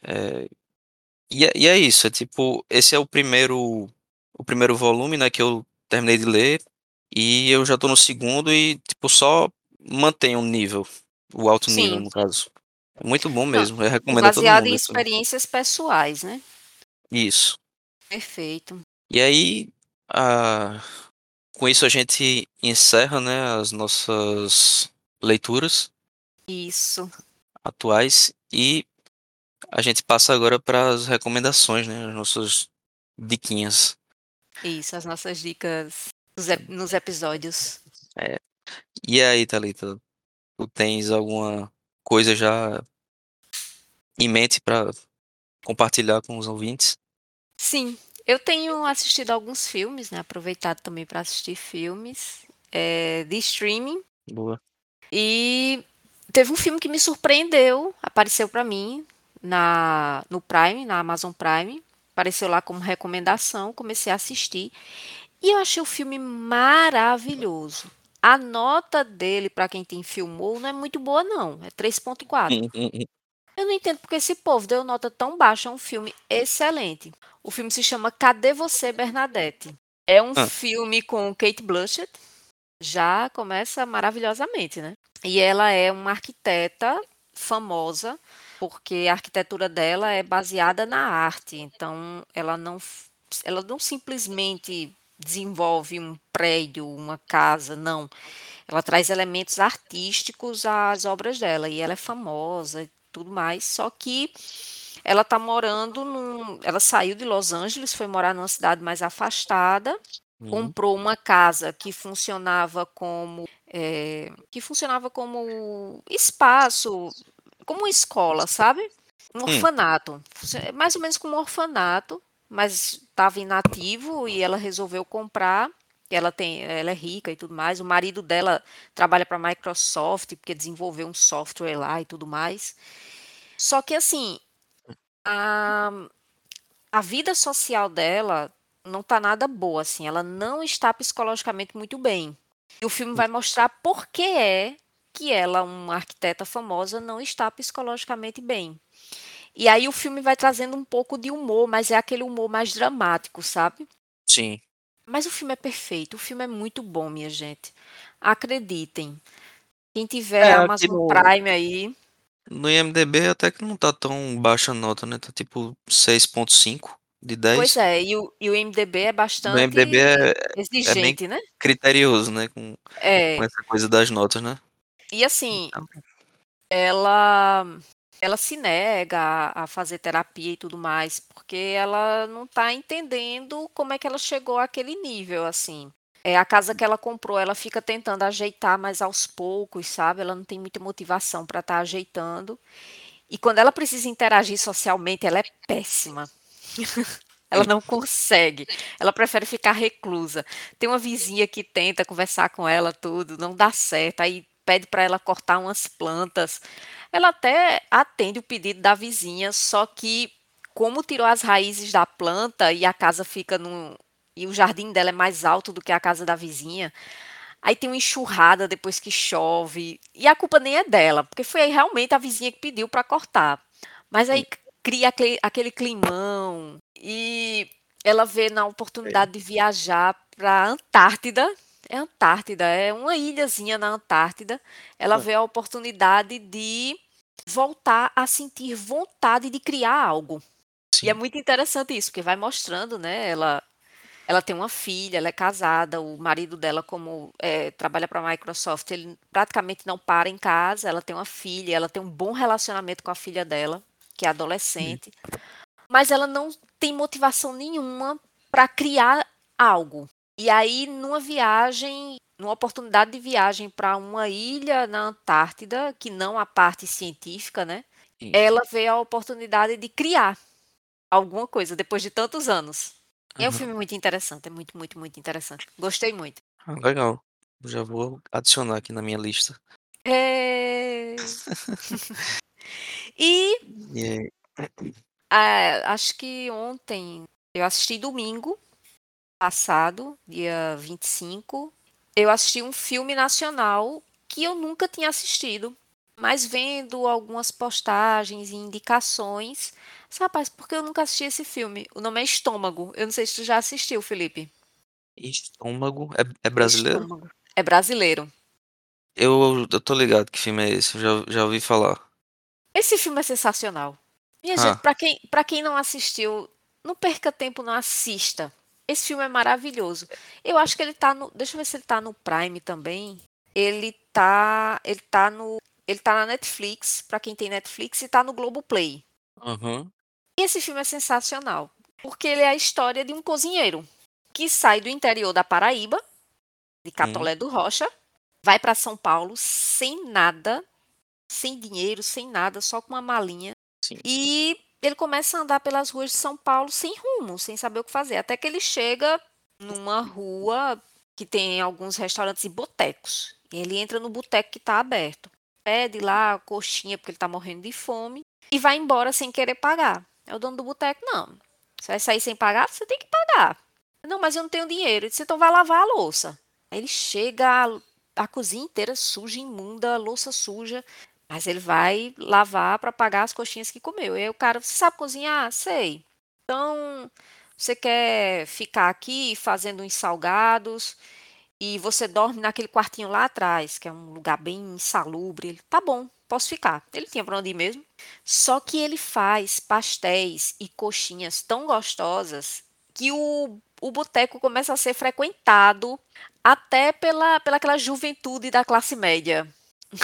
[SPEAKER 2] É, e, é, e é isso, é tipo, esse é o primeiro o primeiro volume, né, que eu terminei de ler, e eu já tô no segundo e, tipo, só mantém um nível, o alto Sim. nível, no caso. É muito bom mesmo, eu recomendo
[SPEAKER 1] Baseado
[SPEAKER 2] mundo.
[SPEAKER 1] em experiências pessoais, né?
[SPEAKER 2] Isso.
[SPEAKER 1] Perfeito.
[SPEAKER 2] E aí, a... com isso a gente encerra, né, as nossas leituras.
[SPEAKER 1] Isso.
[SPEAKER 2] Atuais e a gente passa agora para as recomendações, né, as nossas diquinhas.
[SPEAKER 1] Isso, as nossas dicas nos episódios.
[SPEAKER 2] É. E aí, Thalita, tu tens alguma coisa já em mente para compartilhar com os ouvintes?
[SPEAKER 1] Sim, eu tenho assistido alguns filmes, né? Aproveitado também para assistir filmes é, de streaming.
[SPEAKER 2] Boa.
[SPEAKER 1] E teve um filme que me surpreendeu, apareceu para mim na no Prime, na Amazon Prime, apareceu lá como recomendação, comecei a assistir e eu achei o filme maravilhoso. A nota dele, para quem tem filmou, não é muito boa, não. É 3,4. eu não entendo porque esse povo deu nota tão baixa. É um filme excelente. O filme se chama Cadê Você, Bernadette? É um ah. filme com Kate Blanchett. Já começa maravilhosamente, né? E ela é uma arquiteta famosa porque a arquitetura dela é baseada na arte, então ela não, ela não simplesmente desenvolve um prédio, uma casa, não. Ela traz elementos artísticos às obras dela e ela é famosa e tudo mais, só que ela está morando num, ela saiu de Los Angeles, foi morar numa cidade mais afastada, uhum. comprou uma casa que funcionava como é, que funcionava como espaço como uma escola, sabe? Um hum. orfanato. É mais ou menos como um orfanato, mas estava inativo e ela resolveu comprar. Ela tem, ela é rica e tudo mais. O marido dela trabalha para a Microsoft porque desenvolveu um software lá e tudo mais. Só que assim, a, a vida social dela não está nada boa, assim. Ela não está psicologicamente muito bem. E o filme vai mostrar por que é que ela, uma arquiteta famosa, não está psicologicamente bem. E aí o filme vai trazendo um pouco de humor, mas é aquele humor mais dramático, sabe?
[SPEAKER 2] Sim.
[SPEAKER 1] Mas o filme é perfeito, o filme é muito bom, minha gente. Acreditem. Quem tiver
[SPEAKER 2] É,
[SPEAKER 1] Amazon
[SPEAKER 2] no,
[SPEAKER 1] Prime aí,
[SPEAKER 2] no IMDB até que não tá tão baixa a nota, né? Tá tipo 6.5 de
[SPEAKER 1] pois
[SPEAKER 2] 10.
[SPEAKER 1] é, e o, e o IMDb é
[SPEAKER 2] No IMDB
[SPEAKER 1] bastante
[SPEAKER 2] é, é bem
[SPEAKER 1] exigente, né?
[SPEAKER 2] criterioso, né? Com, com
[SPEAKER 1] É.
[SPEAKER 2] essa coisa das notas, né?
[SPEAKER 1] E assim,
[SPEAKER 2] Então,
[SPEAKER 1] ela ela se nega a, fazer terapia e tudo mais, porque ela não está entendendo como é que ela chegou àquele nível, assim. É a casa que ela comprou, ela fica tentando ajeitar, mas aos poucos, sabe? Ela não tem muita motivação para estar ajeitando. E quando ela precisa interagir socialmente, ela é péssima. Ela não consegue. Ela prefere ficar reclusa. Tem uma vizinha que tenta conversar com ela, tudo, não dá certo. Aí pede para ela cortar umas plantas. Ela até atende o pedido da vizinha, só que como tirou as raízes da planta e a casa fica no e o jardim dela é mais alto do que a casa da vizinha, aí tem uma enxurrada depois que chove, e a culpa nem é dela, porque foi realmente a vizinha que pediu para cortar. Mas aí cria aquele, aquele climão e ela vê na oportunidade de viajar para a Antártida. É Antártida, é uma ilhazinha na Antártida. Ela
[SPEAKER 2] ah,
[SPEAKER 1] vê a oportunidade de voltar a sentir vontade de criar algo. E é
[SPEAKER 2] sim.
[SPEAKER 1] muito interessante isso, porque vai mostrando, né? Ela, ela tem uma filha, ela é casada, o marido dela, como é, trabalha para a Microsoft, ele praticamente não para em casa. Ela tem uma filha, ela tem um bom relacionamento com a filha dela, que é adolescente mas ela não tem motivação nenhuma para criar algo. E aí, numa viagem, numa oportunidade de viagem para uma ilha na Antártida, que não a parte científica, né? Ela vê a oportunidade de criar alguma coisa depois de tantos anos. E é um filme muito interessante, é muito, muito, muito interessante. Gostei muito.
[SPEAKER 2] Ah, legal. Já vou adicionar aqui na minha lista.
[SPEAKER 1] É... E
[SPEAKER 2] E aí,
[SPEAKER 1] ah, acho que ontem eu assisti domingo passado, dia 25, eu assisti um filme nacional que eu nunca tinha assistido, mas vendo algumas postagens e indicações, rapaz, por que eu nunca assisti esse filme? O nome é Estômago. Eu não sei se tu já assistiu, Felipe.
[SPEAKER 2] Estômago. É, é brasileiro?
[SPEAKER 1] Estômago. É brasileiro.
[SPEAKER 2] Eu, eu tô ligado que filme é esse, eu já, já ouvi falar.
[SPEAKER 1] Esse filme é sensacional. Minha gente,
[SPEAKER 2] Ah,
[SPEAKER 1] para quem, para quem não assistiu, não perca tempo, não assista. Esse filme é maravilhoso. Eu acho que ele tá no, deixa eu ver se ele tá no Prime também. Ele tá, ele tá no, ele tá na Netflix, para quem tem Netflix e tá no Globoplay.
[SPEAKER 2] aham,
[SPEAKER 1] E esse filme é sensacional, porque ele é a história de um cozinheiro que sai do interior da Paraíba, de Catolé do Rocha, vai para São Paulo sem nada, sem dinheiro, sem nada, só com uma malinha
[SPEAKER 2] sim,
[SPEAKER 1] E ele começa a andar pelas ruas de São Paulo sem rumo, sem saber o que fazer, até que ele chega numa rua que tem alguns restaurantes e botecos. Ele entra no boteco que está aberto, pede lá coxinha porque ele está morrendo de fome e vai embora sem querer pagar. É o dono do boteco, não. Você vai sair sem pagar? Você tem que pagar. Não, mas eu não tenho dinheiro. Disse, então vai lavar a louça. Aí ele chega, a, a cozinha inteira suja, imunda, louça suja. Mas ele vai lavar para pagar as coxinhas que comeu. E aí o cara, você sabe cozinhar? Sei. Então, você quer ficar aqui fazendo uns salgados e você dorme naquele quartinho lá atrás, que é um lugar bem insalubre. Ele, tá bom, posso ficar. Ele tinha para onde ir mesmo. Só que ele faz pastéis e coxinhas tão gostosas que o, o boteco começa a ser frequentado até pela, pela aquela juventude da classe média.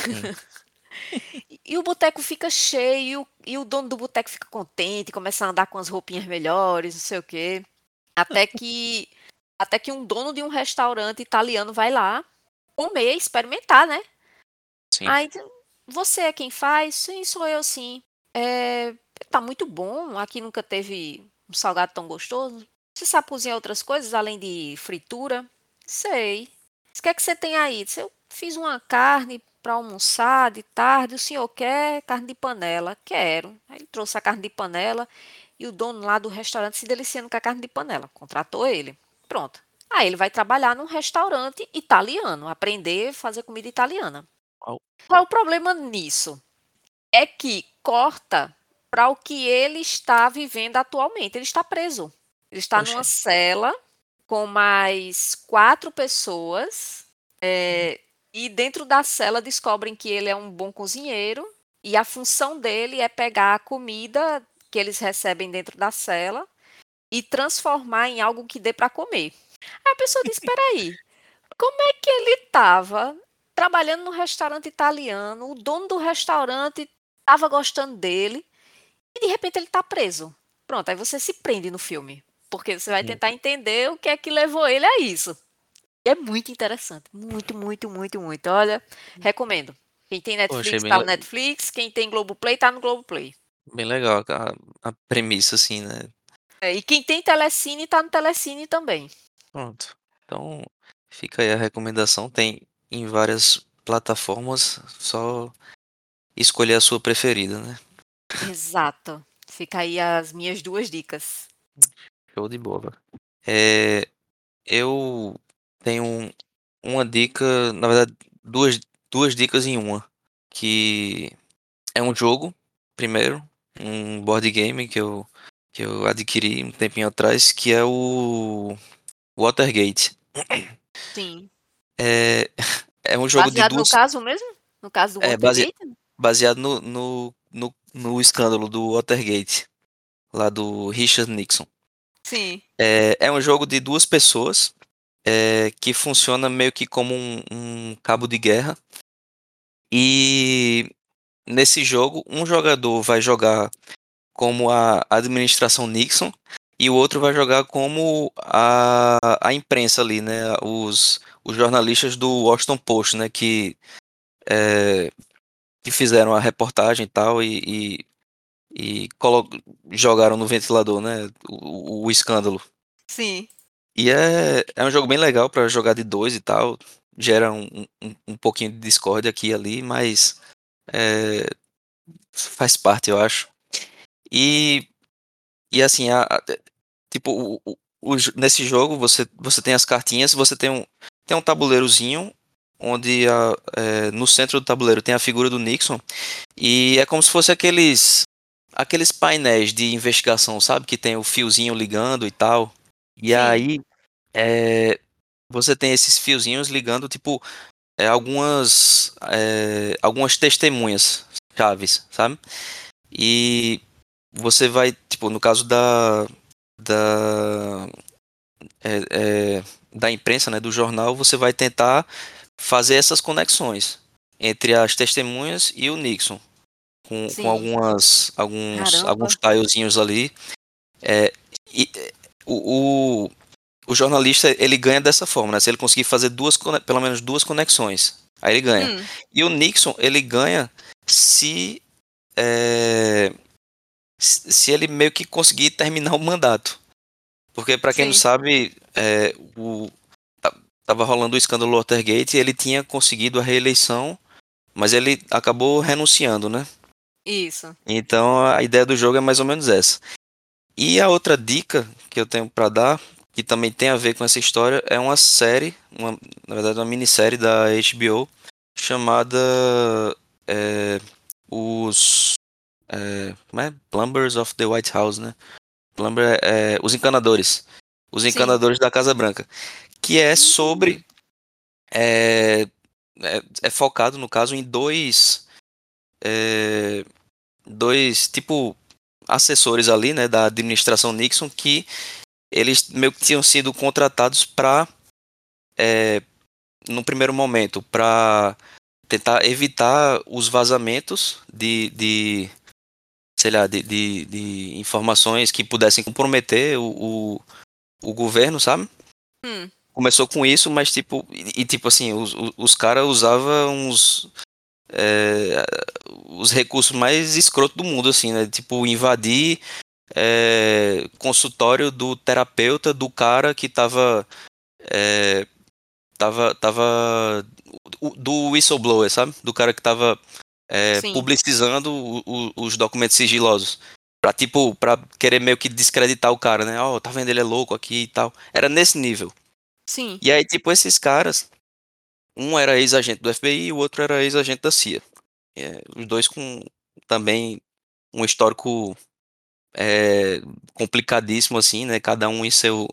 [SPEAKER 2] hum,
[SPEAKER 1] E o boteco fica cheio, e o dono do boteco fica contente, começa a andar com as roupinhas melhores, não sei o quê. Até que, até que um dono de um restaurante italiano vai lá comer, experimentar, né?
[SPEAKER 2] sim.
[SPEAKER 1] Aí, você é quem faz? Sim, sou eu sim. É, tá muito bom, aqui nunca teve um salgado tão gostoso. Você sabe cozinhar outras coisas além de fritura? Sei. O que é que você tem aí? Eu fiz uma carne para almoçar de tarde. O senhor quer carne de panela? Quero. Aí ele trouxe a carne de panela e o dono lá do restaurante se deliciando com a carne de panela. Contratou ele. Pronto. Aí ele vai trabalhar num restaurante italiano, aprender a fazer comida italiana.
[SPEAKER 2] Qual?
[SPEAKER 1] Qual é o problema nisso? É que corta para o que ele está vivendo atualmente. Ele está preso. Ele está
[SPEAKER 2] Poxa.
[SPEAKER 1] numa cela com mais quatro pessoas. é, e dentro da cela descobrem que ele é um bom cozinheiro. E a função dele é pegar a comida que eles recebem dentro da cela e transformar em algo que dê para comer. Aí a pessoa diz: Espera aí, como é que ele estava trabalhando no restaurante italiano, o dono do restaurante estava gostando dele e de repente ele está preso? Pronto, aí você se prende no filme, porque você vai tentar entender o que é que levou ele a isso. É muito interessante, muito, muito, muito, muito. Olha, recomendo. Quem tem Netflix
[SPEAKER 2] bem
[SPEAKER 1] tá no
[SPEAKER 2] le-
[SPEAKER 1] Netflix, quem tem Globoplay tá no Globoplay.
[SPEAKER 2] Bem legal a, a premissa, assim, né?
[SPEAKER 1] É, e quem tem Telecine tá no Telecine também.
[SPEAKER 2] Pronto. Então, fica aí a recomendação. Tem em várias plataformas, só escolher a sua preferida, né?
[SPEAKER 1] Exato. Fica aí as minhas duas dicas.
[SPEAKER 2] Show de bola. É, eu tenho um- uma dica, na verdade, duas, duas dicas em uma. Que é um jogo, primeiro, um board game que eu, que eu adquiri um tempinho atrás, que é o Watergate.
[SPEAKER 1] Sim.
[SPEAKER 2] É, é um jogo de
[SPEAKER 1] Baseado
[SPEAKER 2] duas.
[SPEAKER 1] no caso mesmo? No caso do
[SPEAKER 2] É, base-
[SPEAKER 1] Watergate?
[SPEAKER 2] baseado no, no, no, no escândalo do Watergate, lá do Richard Nixon.
[SPEAKER 1] Sim.
[SPEAKER 2] É, é um jogo de duas pessoas é, que funciona meio que como um, um cabo de guerra. E nesse jogo, um jogador vai jogar como a administração Nixon e o outro vai jogar como a, a imprensa ali, né? Os, os jornalistas do Washington Post, né? Que, é, que fizeram a reportagem e tal e, e, e jogaram no ventilador, né? O, o escândalo.
[SPEAKER 1] Sim.
[SPEAKER 2] E é, é um jogo bem legal pra jogar de dois e tal. Gera um, um, um pouquinho de discórdia aqui e ali, mas é, faz parte, eu acho. E, e assim, a, a- tipo, o, o- nesse jogo você, você tem as cartinhas, você tem um, tem um tabuleirozinho, onde a, é, no centro do tabuleiro tem a figura do Nixon, e é como se fosse aqueles, aqueles painéis de investigação, sabe? Que tem o fiozinho ligando e tal. E
[SPEAKER 1] Sim.
[SPEAKER 2] aí, é, você tem esses fiozinhos ligando, tipo, é, algumas, é, algumas testemunhas chaves, sabe? E você vai, tipo, no caso da, da, da imprensa, né, do jornal, você vai tentar fazer essas conexões entre as testemunhas e o Nixon, com, com algumas, alguns,
[SPEAKER 1] Caramba.
[SPEAKER 2] alguns ali. É, e o, o, o jornalista ele ganha dessa forma, né? Se ele conseguir fazer duas, pelo menos duas conexões, aí ele ganha.
[SPEAKER 1] Hum,
[SPEAKER 2] E o Nixon, ele ganha se, é, se ele meio que conseguir terminar o mandato. Porque, para quem não
[SPEAKER 1] Sim.
[SPEAKER 2] sabe, é, o, ta- tava rolando o escândalo Watergate e ele tinha conseguido a reeleição, mas ele acabou renunciando, né?
[SPEAKER 1] isso.
[SPEAKER 2] Então a ideia do jogo é mais ou menos essa. E a outra dica que eu tenho para dar, que também tem a ver com essa história, é uma série, uma, na verdade uma minissérie da HBO chamada é, os é, como é? Plumbers of the White House, né? Plumber é, os encanadores, os
[SPEAKER 1] Sim.
[SPEAKER 2] encanadores da Casa Branca, que é sobre é, é, é focado no caso em dois é, dois tipo assessores ali, né, da administração Nixon que eles meio que tinham sido contratados para no primeiro momento para tentar evitar os vazamentos de, de sei lá de, de, de informações que pudessem comprometer o, o, o governo, sabe?
[SPEAKER 1] Hum,
[SPEAKER 2] começou com isso, mas tipo, e, e, tipo assim, os, os, os caras usavam uns é, os recursos mais escrotos do mundo, assim, né? Tipo, invadir é, consultório do terapeuta do cara que tava. É, tava. tava do whistleblower, sabe? Do cara que tava é, publicizando o- o- os documentos sigilosos. Pra, tipo, pra querer meio que descreditar o cara, né? Ó, tá vendo? Ele é louco aqui e tal. Era nesse nível.
[SPEAKER 1] sim.
[SPEAKER 2] E aí, tipo, esses caras, um era ex-agente do FBI e o outro era ex-agente da CIA. É, os dois com também um histórico é, complicadíssimo, assim, né? Cada um em seu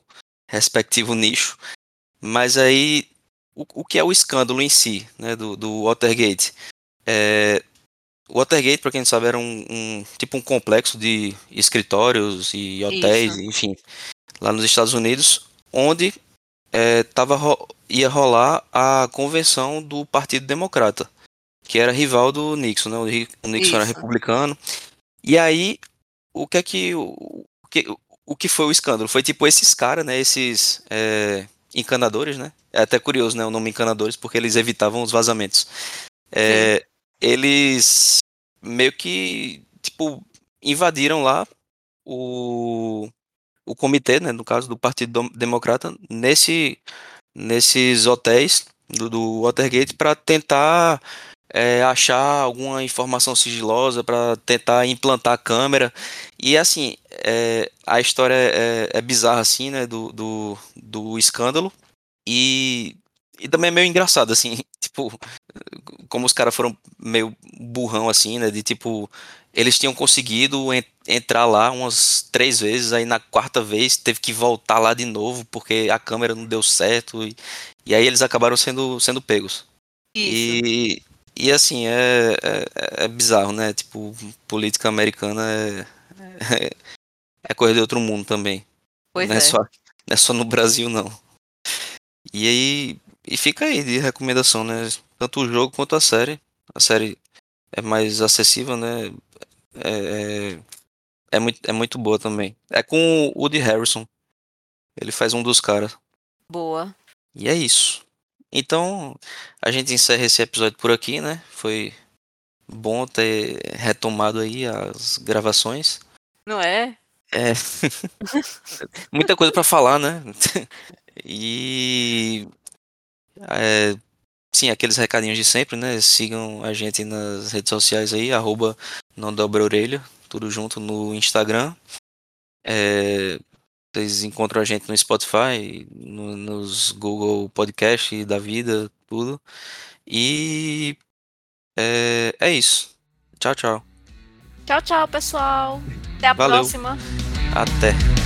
[SPEAKER 2] respectivo nicho. Mas aí, o, o que é o escândalo em si, né? Do, do Watergate? É, o Watergate, para quem não sabe, era um, um, tipo um complexo de escritórios e hotéis, Isso. enfim, lá nos Estados Unidos, onde é, tava, ia rolar a convenção do Partido Democrata, que era rival do Nixon, né? O Nixon Isso. era republicano. E aí, o que é que o, que o que foi o escândalo? Foi tipo esses caras, né? Esses é, encanadores, né? É até curioso, né? O nome encanadores, porque eles evitavam os vazamentos. É, eles meio que tipo invadiram lá o o comitê, né, no caso do Partido Democrata, nesse, nesses hotéis do, do Watergate para tentar é, achar alguma informação sigilosa, para tentar implantar a câmera. E assim, é, a história é, é, bizarra assim, né, do, do, do escândalo. E, e também é meio engraçado, assim, tipo, como os caras foram meio burrão, assim, né, de tipo, eles tinham conseguido en entrar lá umas três vezes, aí na quarta vez teve que voltar lá de novo porque a câmera não deu certo e, e aí eles acabaram sendo, sendo pegos. Isso. E, e assim, é, é, é, bizarro, né? Tipo, política americana é, é, é coisa de outro mundo também.
[SPEAKER 1] Pois
[SPEAKER 2] não é. Só, não é só no Brasil, não. E aí, e fica aí de recomendação, né? Tanto o jogo quanto a série. A série é mais acessível, né? É, é, é, muito, é muito boa também. É com o Woody Harrison. Ele faz um dos caras.
[SPEAKER 1] Boa.
[SPEAKER 2] E é isso. Então, a gente encerra esse episódio por aqui, né? Foi bom ter retomado aí as gravações.
[SPEAKER 1] Não é?
[SPEAKER 2] É. Muita coisa para falar, né? e. É, Sim, aqueles recadinhos de sempre, né? Sigam a gente nas redes sociais aí, arroba não dobra orelha, tudo junto no Instagram. É, vocês encontram a gente no Spotify, no, nos Google Podcast da vida, tudo. E é, é isso. Tchau, tchau.
[SPEAKER 1] Tchau, tchau, pessoal. Até a
[SPEAKER 2] Valeu.
[SPEAKER 1] próxima.
[SPEAKER 2] Até.